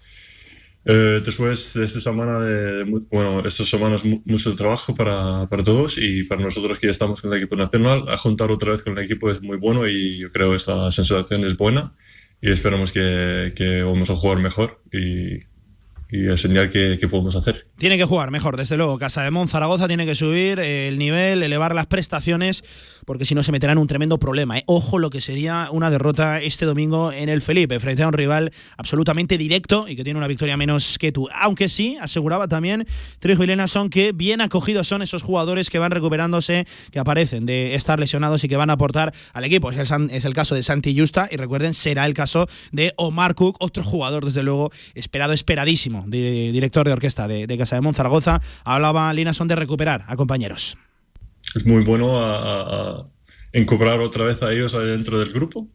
eh, después de esta semana, de, bueno, estas semanas mucho trabajo para, para, todos y para nosotros que estamos con el equipo nacional, a juntar otra vez con el equipo es muy bueno y yo creo que esta sensación es buena y esperamos que, que vamos a jugar mejor y y enseñar qué, qué, podemos hacer. Tiene que jugar mejor, desde luego. Casa de Mon, Zaragoza tiene que subir el nivel, elevar las prestaciones, porque si no se meterá en un tremendo problema. ¿eh? Ojo lo que sería una derrota este domingo en el Felipe, frente a un rival absolutamente directo y que tiene una victoria menos que tú. Aunque sí, aseguraba también Trijo y son que bien acogidos son esos jugadores que van recuperándose, que aparecen de estar lesionados y que van a aportar al equipo. Es el, es el caso de Santi Justa y recuerden, será el caso de Omar Cook, otro jugador, desde luego, esperado, esperadísimo director de orquesta de, Casa de Monzaragoza, hablaba Linason de recuperar a compañeros. Es muy bueno a, a, otra vez a ellos dentro del grupo.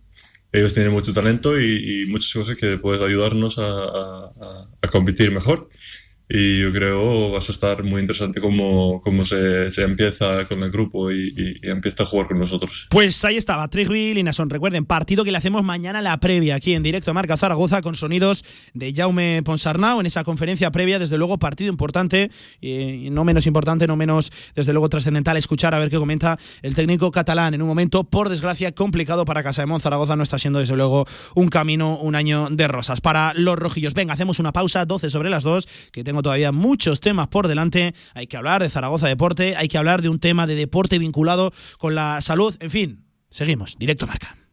Ellos tienen mucho talento y, muchas cosas que puedes ayudarnos a competir mejor y yo creo vas a estar muy interesante cómo, cómo se, se, empieza con el grupo y, empieza a jugar con nosotros. Pues ahí estaba, Trigby Linason. Recuerden, partido que le hacemos mañana la previa aquí en directo a Marca Zaragoza con sonidos de Jaume Ponsarnau en esa conferencia previa. Desde luego, partido importante y no menos importante, no menos, desde luego, trascendental escuchar a ver qué comenta el técnico catalán en un momento, por desgracia, complicado para Casa de Zaragoza. No está siendo, desde luego, un camino, un año de rosas para los rojillos. Venga, hacemos una pausa, 12 sobre las 2, que tengo todavía muchos temas por delante. Hay que hablar de Zaragoza Deporte, hay que hablar de un tema de deporte vinculado con la salud. En fin, seguimos. Directo Marca.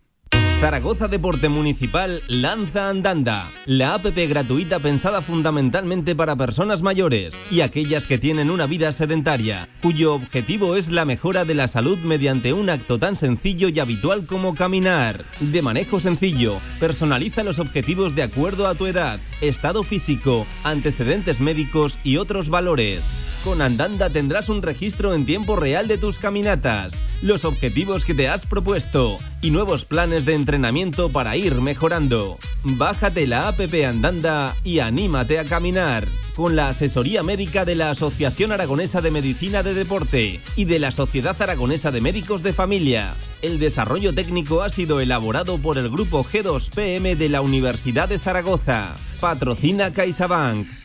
Zaragoza Deporte Municipal lanza Andanda, la APP gratuita pensada fundamentalmente para personas mayores y aquellas que tienen una vida sedentaria, cuyo objetivo es la mejora de la salud mediante un acto tan sencillo y habitual como caminar. De manejo sencillo, personaliza los objetivos de acuerdo a tu edad, estado físico, antecedentes médicos y otros valores. Con Andanda tendrás un registro en tiempo real de tus caminatas, los objetivos que te has propuesto y nuevos planes de entrenamiento para ir mejorando. Bájate la app Andanda y anímate a caminar con la asesoría médica de la Asociación Aragonesa de Medicina de Deporte y de la Sociedad Aragonesa de Médicos de Familia. El desarrollo técnico ha sido elaborado por el grupo G2PM de la Universidad de Zaragoza. Patrocina CaixaBank.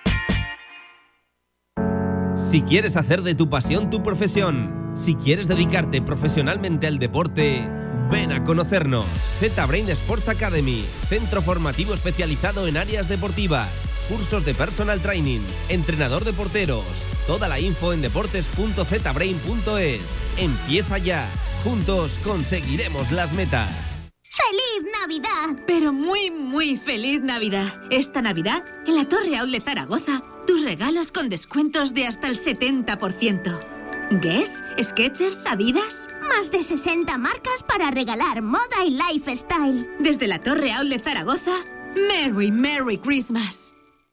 Si quieres hacer de tu pasión tu profesión, si quieres dedicarte profesionalmente al deporte, ven a conocernos. Z-Brain Sports Academy, centro formativo especializado en áreas deportivas, cursos de personal training, entrenador de porteros. Toda la info en deportes.zbrain.es. Empieza ya. Juntos conseguiremos las metas. ¡Feliz Navidad! Pero muy, muy feliz Navidad. Esta Navidad, en la Torre Outlet Zaragoza, tus regalos con descuentos de hasta el 70%. ¿Guess? ¿Sketchers? ¿Adidas? Más de 60 marcas para regalar moda y lifestyle. Desde la Torre Outlet Zaragoza, Merry, Merry Christmas.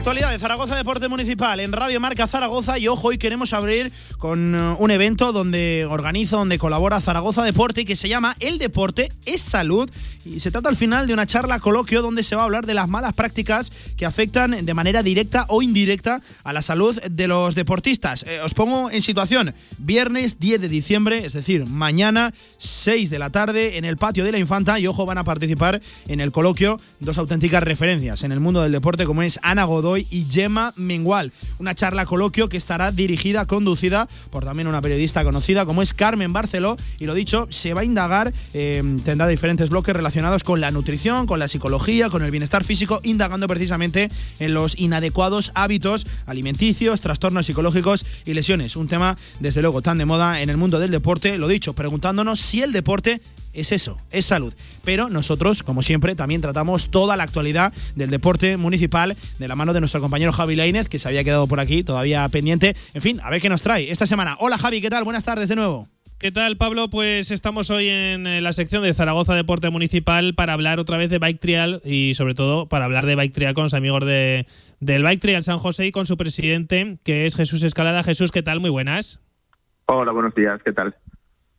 Actualidad de Zaragoza Deporte Municipal en Radio Marca Zaragoza y ojo, hoy queremos abrir con uh, un evento donde organiza, donde colabora Zaragoza Deporte que se llama El Deporte es Salud y se trata al final de una charla coloquio donde se va a hablar de las malas prácticas que afectan de manera directa o indirecta a la salud de los deportistas. Eh, os pongo en situación, viernes 10 de diciembre, es decir, mañana 6 de la tarde en el patio de la Infanta y ojo, van a participar en el coloquio dos auténticas referencias en el mundo del deporte como es Ana Y Gemma Mengual. Una charla coloquio que estará dirigida, conducida por también una periodista conocida como es Carmen Barceló. Y lo dicho, se va a indagar, eh, tendrá diferentes bloques relacionados con la nutrición, con la psicología, con el bienestar físico, indagando precisamente en los inadecuados hábitos alimenticios, trastornos psicológicos y lesiones. Un tema, desde luego, tan de moda en el mundo del deporte. Lo dicho, preguntándonos si el deporte es eso, es salud. Pero nosotros, como siempre, también tratamos toda la actualidad del deporte municipal de la mano de nuestro compañero Javi Lainez, que se había quedado por aquí todavía pendiente. En fin, a ver qué nos trae esta semana. Hola Javi, ¿qué tal? Buenas tardes de nuevo. ¿Qué tal, Pablo? Pues estamos hoy en eh, la sección de Zaragoza Deporte Municipal para hablar otra vez de Bike Trial y sobre todo para hablar de Bike Trial con los amigos de, del Bike Trial San José y con su presidente, que es Jesús Escalada. Jesús, ¿qué tal? Muy buenas. Hola, buenos días, ¿qué tal?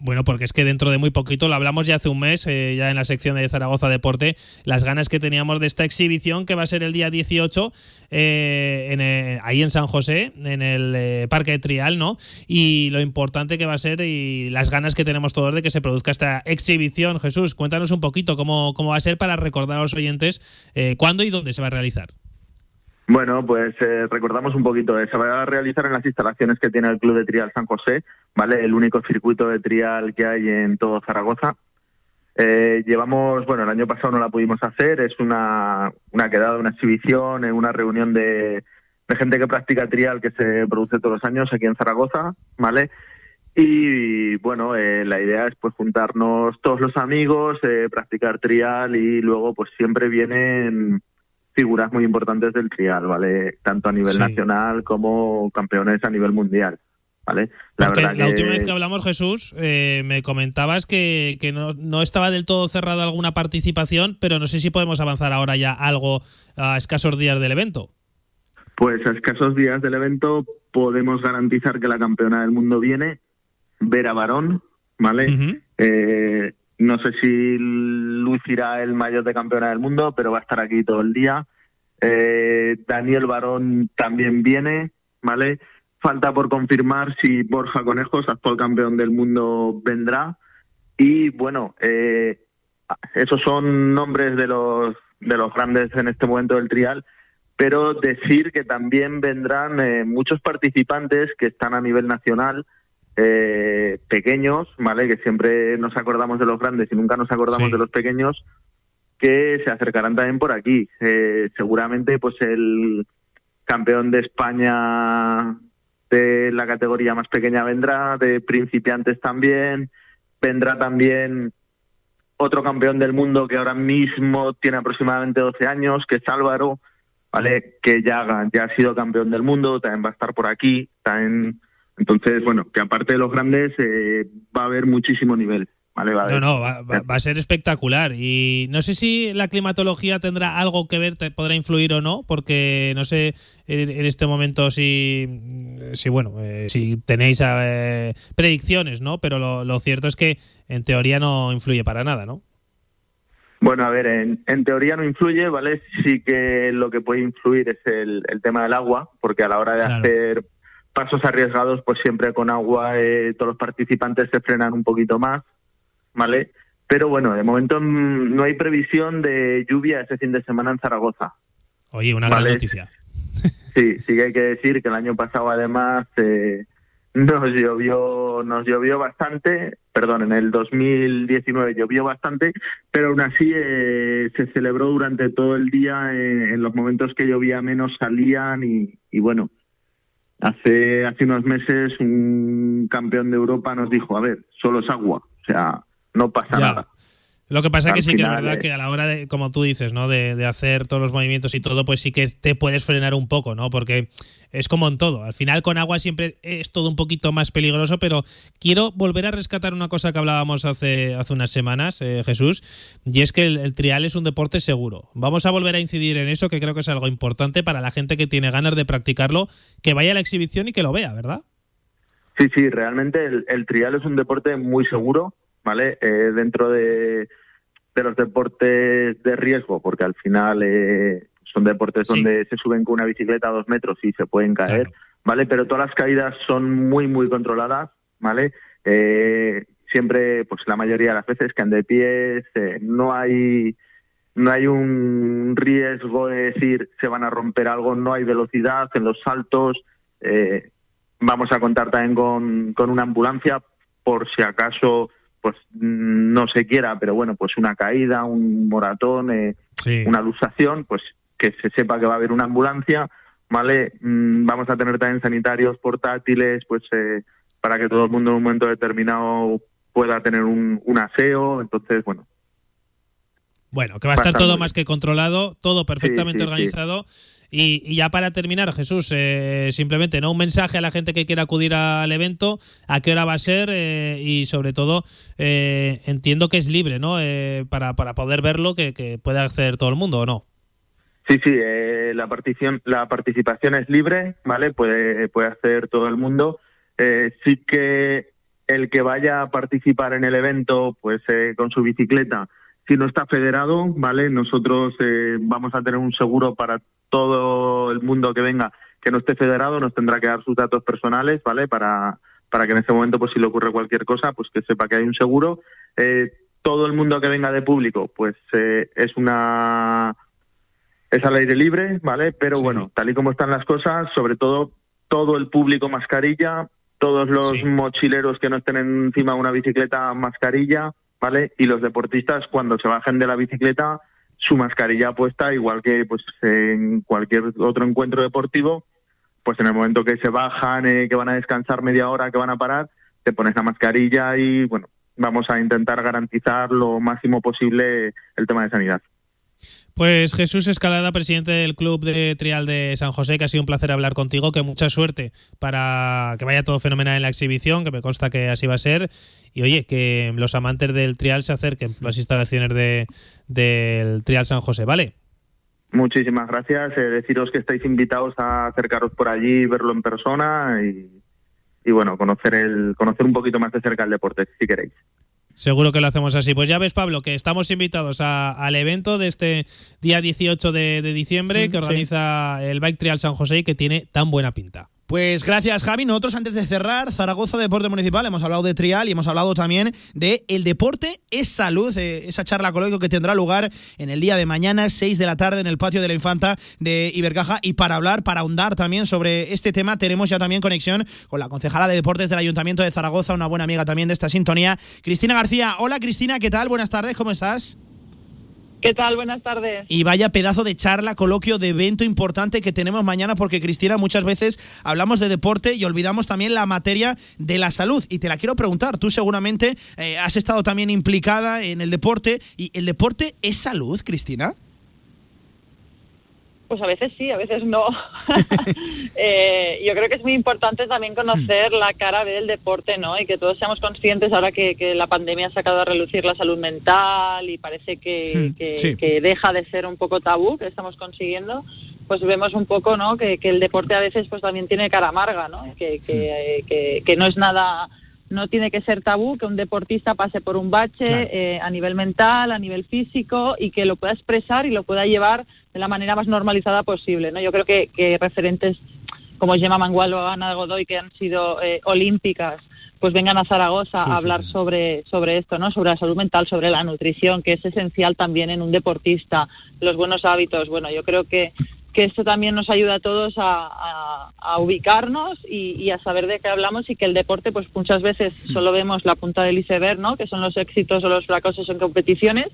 Bueno, porque es que dentro de muy poquito, lo hablamos ya hace un mes, eh, ya en la sección de Zaragoza Deporte, las ganas que teníamos de esta exhibición que va a ser el día 18 eh, en, eh, ahí en San José, en el eh, Parque Trial, ¿no? Y lo importante que va a ser y las ganas que tenemos todos de que se produzca esta exhibición. Jesús, cuéntanos un poquito cómo, cómo va a ser para recordar a los oyentes eh, cuándo y dónde se va a realizar. Bueno, pues eh, recordamos un poquito. eh, Se va a realizar en las instalaciones que tiene el Club de Trial San José, ¿vale? El único circuito de trial que hay en todo Zaragoza. Eh, llevamos, bueno, el año pasado no la pudimos hacer, es una, una quedada, una exhibición, eh, una reunión de, de gente que practica trial que se produce todos los años aquí en Zaragoza, ¿vale? Y bueno, eh, la idea es pues juntarnos todos los amigos, eh, practicar trial y luego pues siempre vienen figuras muy importantes del trial, ¿vale? Tanto a nivel Sí. nacional como campeones a nivel mundial, ¿vale? La Porque verdad la que- última vez que hablamos, Jesús, eh, me comentabas que, que no, no estaba del todo cerrada alguna participación, pero no sé si podemos avanzar ahora ya algo a escasos días del evento. Pues a escasos días del evento podemos garantizar que la campeona del mundo viene, Vera Barón, ¿vale? Eh, no sé si lucirá el mayor de campeona del mundo, pero va a estar aquí todo el día. Eh, Daniel Barón también viene, ¿vale? Falta por confirmar si Borja Conejos, actual campeón del mundo, vendrá. Y bueno, eh, esos son nombres de los, de los grandes en este momento del trial, pero decir que también vendrán eh, muchos participantes que están a nivel nacional, eh, pequeños, ¿vale? Que siempre nos acordamos de los grandes y nunca nos acordamos Sí. de los pequeños, que se acercarán también por aquí. Eh, seguramente, pues el campeón de España de la categoría más pequeña vendrá, de principiantes también, vendrá también otro campeón del mundo que ahora mismo tiene aproximadamente 12 años, que es Álvaro, ¿vale? Que ya, ya ha sido campeón del mundo, también va a estar por aquí, también... Entonces, bueno, que aparte de los grandes eh, va a haber muchísimo nivel, ¿vale? Va a No, no, va, va- va a ser espectacular. Y no sé si la climatología tendrá algo que ver, te podrá influir o no, porque no sé en, en este momento si, si bueno, eh, si tenéis eh, predicciones, ¿no? Pero lo, lo cierto es que en teoría no influye para nada, ¿no? Bueno, a ver, en, en teoría no influye, ¿vale? Sí que lo que puede influir es el, el tema del agua, porque a la hora de Claro. hacer pasos arriesgados, pues siempre con agua eh, todos los participantes se frenan un poquito más, ¿vale? Pero bueno, de momento mm, no hay previsión de lluvia ese fin de semana en Zaragoza. Oye, una gran noticia. Sí, sí que hay que decir que el año pasado además eh, nos llovió, nos llovió bastante, perdón, en el 2019 llovió bastante, pero aún así eh, se celebró durante todo el día, eh, en los momentos que llovía menos salían y, y bueno, hace, hace unos meses un campeón de Europa nos dijo, a ver, solo es agua, o sea, no pasa nada. Lo que pasa es que sí que es verdad eh, que a la hora de, como tú dices, ¿no? De, de hacer todos los movimientos y todo, pues sí que te puedes frenar un poco, ¿no? Porque es como en todo. Al final con agua siempre es todo un poquito más peligroso, pero quiero volver a rescatar una cosa que hablábamos hace, hace unas semanas, eh, Jesús, y es que el, el trial es un deporte seguro. Vamos a volver a incidir en eso, que creo que es algo importante para la gente que tiene ganas de practicarlo, que vaya a la exhibición y que lo vea, ¿verdad? Sí, sí, realmente el, el trial es un deporte muy seguro, ¿vale? Eh, dentro de, de los deportes de riesgo, porque al final eh, son deportes donde se suben con una bicicleta a dos metros y se pueden caer, ¿vale? Pero todas las caídas son muy, muy controladas, ¿vale? Eh, siempre, pues la mayoría de las veces caen de pies, eh, no hay no hay un riesgo de decir se van a romper algo, no hay velocidad en los saltos. eh, vamos a contar también con, con una ambulancia por si acaso pues mm, no se quiera, pero bueno, pues una caída, un moratón, eh, una luxación, pues que se sepa que va a haber una ambulancia, ¿vale? Mm, vamos a tener también sanitarios portátiles, pues eh, para que todo el mundo en un momento determinado pueda tener un, un aseo, entonces, bueno, Bueno, que va a estar todo bien. más que controlado, todo perfectamente sí, sí. organizado. Y, y ya para terminar, Jesús, eh, simplemente no un mensaje a la gente que quiera acudir al evento, a qué hora va a ser eh, y sobre todo eh, entiendo que es libre, ¿no? Eh, para, para poder verlo, que, que pueda acceder todo el mundo o no. Sí, sí, eh, la, partición, la participación es libre, ¿vale? Puede, puede hacer todo el mundo. Eh, sí que el que vaya a participar en el evento, pues eh, con su bicicleta, si no está federado, ¿vale? Nosotros eh, vamos a tener un seguro para todo el mundo que venga que no esté federado, nos tendrá que dar sus datos personales, ¿vale? Para, para que en ese momento, pues si le ocurre cualquier cosa, pues que sepa que hay un seguro. Eh, todo el mundo que venga de público, pues eh, es una es al aire libre, ¿vale? Pero bueno, tal y como están las cosas, sobre todo todo el público mascarilla, todos los mochileros que no estén encima de una bicicleta mascarilla, ¿vale? Y los deportistas cuando se bajen de la bicicleta su mascarilla puesta, igual que pues en cualquier otro encuentro deportivo, pues en el momento que se bajan, eh, que van a descansar media hora, que van a parar, te pones la mascarilla y bueno, vamos a intentar garantizar lo máximo posible el tema de sanidad. Pues Jesús Escalada, presidente del Club de Trial de San José, que ha sido un placer hablar contigo, que mucha suerte para que vaya todo fenomenal en la exhibición, que me consta que así va a ser. Y oye, que los amantes del trial se acerquen a las instalaciones de, del Trial San José, ¿vale? Muchísimas gracias. eh, deciros que estáis invitados a acercaros por allí, verlo en persona y, y bueno, conocer el conocer un poquito más de cerca el deporte, si queréis. Seguro que lo hacemos así. Pues ya ves, Pablo, que estamos invitados a- al evento de este día 18 de, de diciembre que sí. organiza el Bike Trial San José y que tiene tan buena pinta. Pues gracias, Javi. Nosotros, antes de cerrar, Zaragoza Deporte Municipal, hemos hablado de trial y hemos hablado también de el deporte es salud, eh, esa charla coloquio que tendrá lugar en el día de mañana, 6 de la tarde, en el patio de la Infanta de Ibercaja. Y para hablar, para ahondar también sobre este tema, tenemos ya también conexión con la concejala de deportes del Ayuntamiento de Zaragoza, una buena amiga también de esta sintonía, Cristina García. Hola, Cristina, ¿qué tal? Buenas tardes, ¿cómo estás? ¿Qué tal? Buenas tardes. Y vaya pedazo de charla, coloquio, de evento importante que tenemos mañana, porque Cristina, muchas veces hablamos de deporte y olvidamos también la materia de la salud. Y te la quiero preguntar, tú seguramente eh, has estado también implicada en el deporte. ¿Y el deporte es salud, Cristina? Pues a veces sí, a veces no. Eh, yo creo que es muy importante también conocer la cara del deporte, ¿no? Y que todos seamos conscientes ahora que, que la pandemia ha sacado a relucir la salud mental y parece que, que- sí. que deja de ser un poco tabú que estamos consiguiendo. Pues vemos un poco, ¿no? Que, que el deporte a veces pues también tiene cara amarga, ¿no? Que, que, eh, que- que no es nada no tiene que ser tabú que un deportista pase por un bache Claro. eh, a nivel mental, a nivel físico y que lo pueda expresar y lo pueda llevar de la manera más normalizada posible. ¿no? Yo creo que, que referentes como Gemma Mangual o Ana Godoy, que han sido eh, olímpicas, pues vengan a Zaragoza a hablar sobre sobre esto, ¿no? Sobre la salud mental, sobre la nutrición, que es esencial también en un deportista, los buenos hábitos. Bueno, yo creo que que esto también nos ayuda a todos a, a, ubicarnos y, y, a saber de qué hablamos y que el deporte, pues muchas veces solo vemos la punta del iceberg, ¿no? Que son los éxitos o los fracasos en competiciones,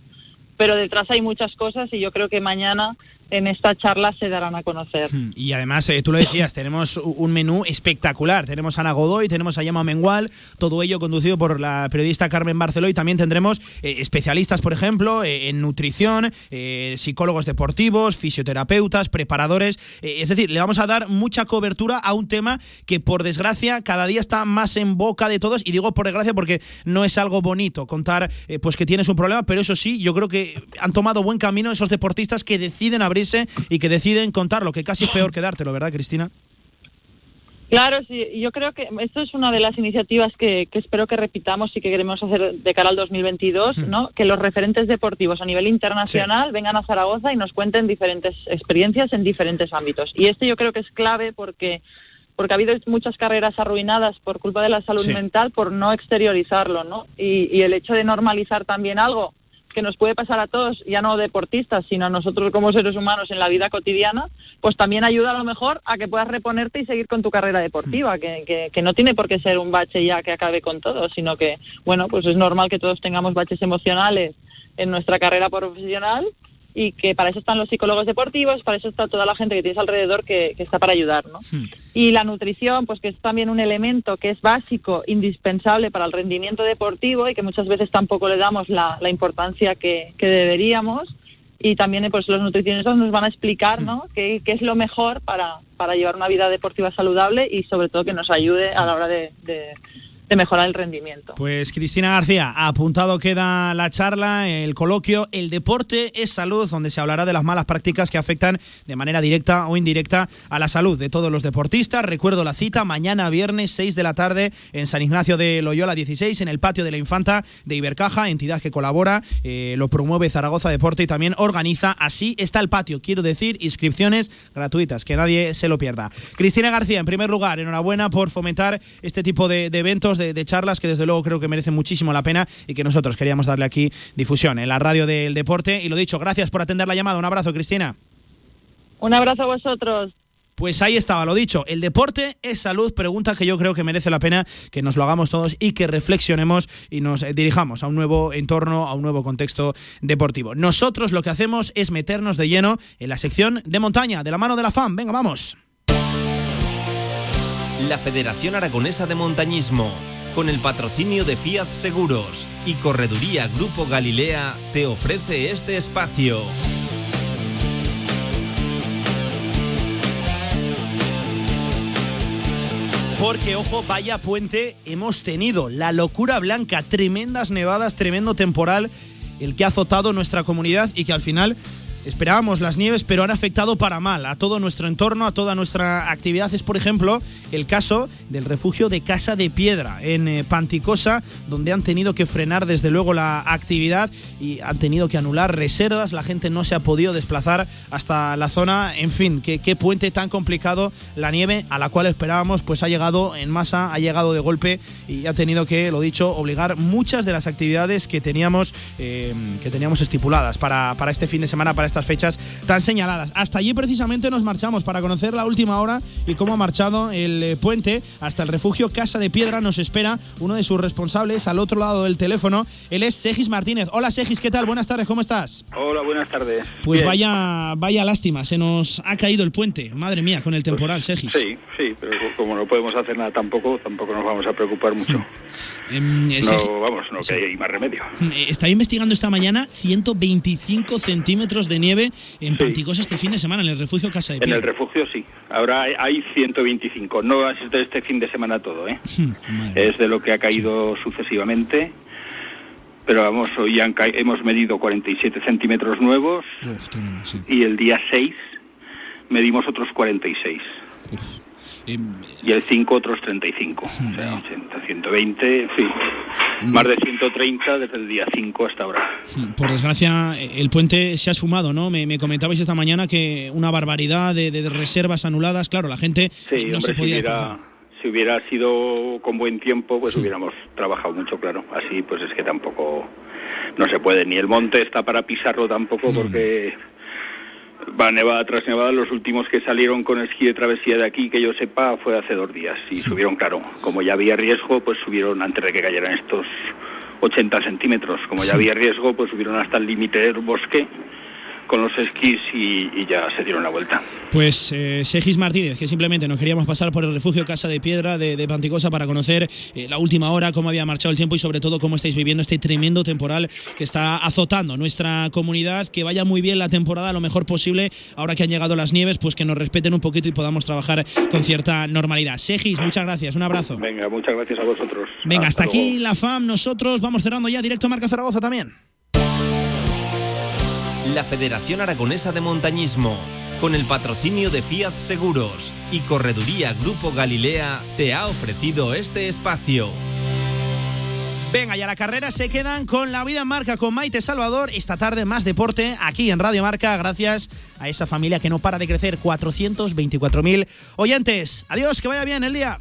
pero detrás hay muchas cosas y yo creo que mañana en esta charla se darán a conocer. Hmm. Y además, eh, tú lo decías, tenemos un menú espectacular. Tenemos a Ana Godoy, tenemos a Yama Mengual, todo ello conducido por la periodista Carmen Barceló y también tendremos eh, especialistas, por ejemplo, eh, en nutrición, eh, psicólogos deportivos, fisioterapeutas, preparadores. Es decir, le vamos a dar mucha cobertura a un tema que, por desgracia, cada día está más en boca de todos. Y digo por desgracia porque no es algo bonito contar pues que tienes un problema, pero eso sí, yo creo que han tomado buen camino esos deportistas que deciden abrirse y que deciden contar lo que casi es peor que dártelo, ¿verdad, Cristina? Claro, sí, yo creo que esto es una de las iniciativas que, que, espero que repitamos y que queremos hacer de cara al 2022, ¿no? Que los referentes deportivos a nivel internacional sí. vengan a Zaragoza y nos cuenten diferentes experiencias en diferentes ámbitos. Y esto yo creo que es clave porque porque ha habido muchas carreras arruinadas por culpa de la salud sí. mental por no exteriorizarlo, ¿no? Y, y el hecho de normalizar también algo que nos puede pasar a todos, ya no deportistas, sino a nosotros como seres humanos en la vida cotidiana, pues también ayuda a lo mejor a que puedas reponerte y seguir con tu carrera deportiva, que, que, que, no tiene por qué ser un bache ya que acabe con todo, sino que, bueno, pues es normal que todos tengamos baches emocionales en nuestra carrera profesional y que para eso están los psicólogos deportivos, para eso está toda la gente que tienes alrededor que, que está para ayudar, ¿no? Hmm. Y la nutrición, pues que es también un elemento que es básico, indispensable para el rendimiento deportivo y que muchas veces tampoco le damos la, la importancia que, que, deberíamos. Y también pues los nutricionistas nos van a explicar, ¿no? qué, qué es lo mejor para, para llevar una vida deportiva saludable y sobre todo que nos ayude a la hora de, de de mejorar el rendimiento. Pues Cristina García, apuntado queda la charla, el coloquio El deporte es salud, donde se hablará de las malas prácticas que afectan de manera directa o indirecta a la salud de todos los deportistas. Recuerdo la cita mañana viernes 6 de la tarde en San Ignacio de Loyola 16, en el patio de la Infanta de Ibercaja, entidad que colabora, eh, lo promueve Zaragoza Deporte y también organiza. Así está el patio, quiero decir, inscripciones gratuitas, que nadie se lo pierda. Cristina García, en primer lugar, enhorabuena por fomentar este tipo de, de eventos de, de, charlas que desde luego creo que merecen muchísimo la pena y que nosotros queríamos darle aquí difusión en la radio del deporte. Y lo dicho, gracias por atender la llamada. Un abrazo, Cristina. Un abrazo a vosotros. Pues ahí estaba, lo dicho, el deporte es salud, pregunta que yo creo que merece la pena que nos lo hagamos todos y que reflexionemos y nos dirijamos a un nuevo entorno, a un nuevo contexto deportivo. Nosotros lo que hacemos es meternos de lleno en la sección de montaña, de la mano de la FAM. Venga, vamos. La Federación Aragonesa de Montañismo con el patrocinio de Fiat Seguros y Correduría Grupo Galilea, te ofrece este espacio. Porque, ojo, vaya puente hemos tenido. La locura blanca, tremendas nevadas, tremendo temporal, el que ha azotado nuestra comunidad y que al final Esperábamos las nieves, pero han afectado para mal a todo nuestro entorno, a toda nuestra actividad. Es, por ejemplo, el caso del refugio de Casa de Piedra en eh, Panticosa, donde han tenido que frenar desde luego la actividad y han tenido que anular reservas. La gente no se ha podido desplazar hasta la zona. En fin, qué, puente tan complicado. La nieve a la cual esperábamos, pues ha llegado en masa, ha llegado de golpe y ha tenido que, lo dicho, obligar muchas de las actividades que teníamos, eh, que teníamos estipuladas para, para este fin de semana, para esta fechas tan señaladas. Hasta allí precisamente nos marchamos para conocer la última hora y cómo ha marchado el eh, puente hasta el refugio Casa de Piedra. Nos espera uno de sus responsables al otro lado del teléfono. Él es Segis Martínez. Hola Segis, ¿qué tal? Buenas tardes, ¿cómo estás? Hola, buenas tardes. Pues vaya, vaya lástima, se nos ha caído el puente. Madre mía, con el temporal, pues, Segis. Sí, sí, pero como no podemos hacer nada tampoco, tampoco nos vamos a preocupar mucho. Eh, no, vamos, no que hay más remedio. Estaba investigando esta mañana 125 centímetros de nieve en sí. Panticosa este fin de semana, en el refugio Casa de Piedra. En el refugio sí, ahora hay 125, no es de este fin de semana todo, ¿eh? es de lo que ha caído sí. sucesivamente. Pero vamos, hoy han hemos medido 47 centímetros nuevos Uf, tremendo, sí. y el día 6 medimos otros 46. Uf. Eh, y el 5 otros 35, o sea, 80, 120, en fin. más de 130 desde el día 5 hasta ahora. Por desgracia, el puente se ha esfumado, ¿no? Me, me comentabais esta mañana que una barbaridad de, de reservas anuladas. Claro, la gente Sí, no hombre, se podía. si hubiera, si hubiera sido con buen tiempo, pues hubiéramos trabajado mucho, claro. Así, pues es que tampoco no se puede. Ni el monte está para pisarlo tampoco, porque va nevada tras nevada. Los últimos que salieron con esquí de travesía de aquí, que yo sepa, fue hace dos días. Y subieron, claro, como ya había riesgo, pues subieron antes de que cayeran estos 80 centímetros. Como ya había riesgo, pues subieron hasta el límite del bosque con los esquís y, y ya se dieron la vuelta. Pues eh, Segis Martínez, que simplemente nos queríamos pasar por el refugio Casa de Piedra de, de Panticosa para conocer eh, la última hora, cómo había marchado el tiempo y sobre todo cómo estáis viviendo este tremendo temporal que está azotando nuestra comunidad. Que vaya muy bien la temporada, lo mejor posible. Ahora que han llegado las nieves, pues que nos respeten un poquito y podamos trabajar con cierta normalidad. Segis, muchas gracias, un abrazo. Venga, muchas gracias a vosotros. Venga, hasta, luego. aquí la FAM, nosotros vamos cerrando ya directo a Marca Zaragoza también. La Federación Aragonesa de Montañismo, con el patrocinio de Fiat Seguros y Correduría Grupo Galilea, te ha ofrecido este espacio. Venga, y a la carrera se quedan con la vida en marca con Maite Salvador. Esta tarde más deporte aquí en Radio Marca, gracias a esa familia que no para de crecer. 424.000 oyentes. Adiós, que vaya bien el día.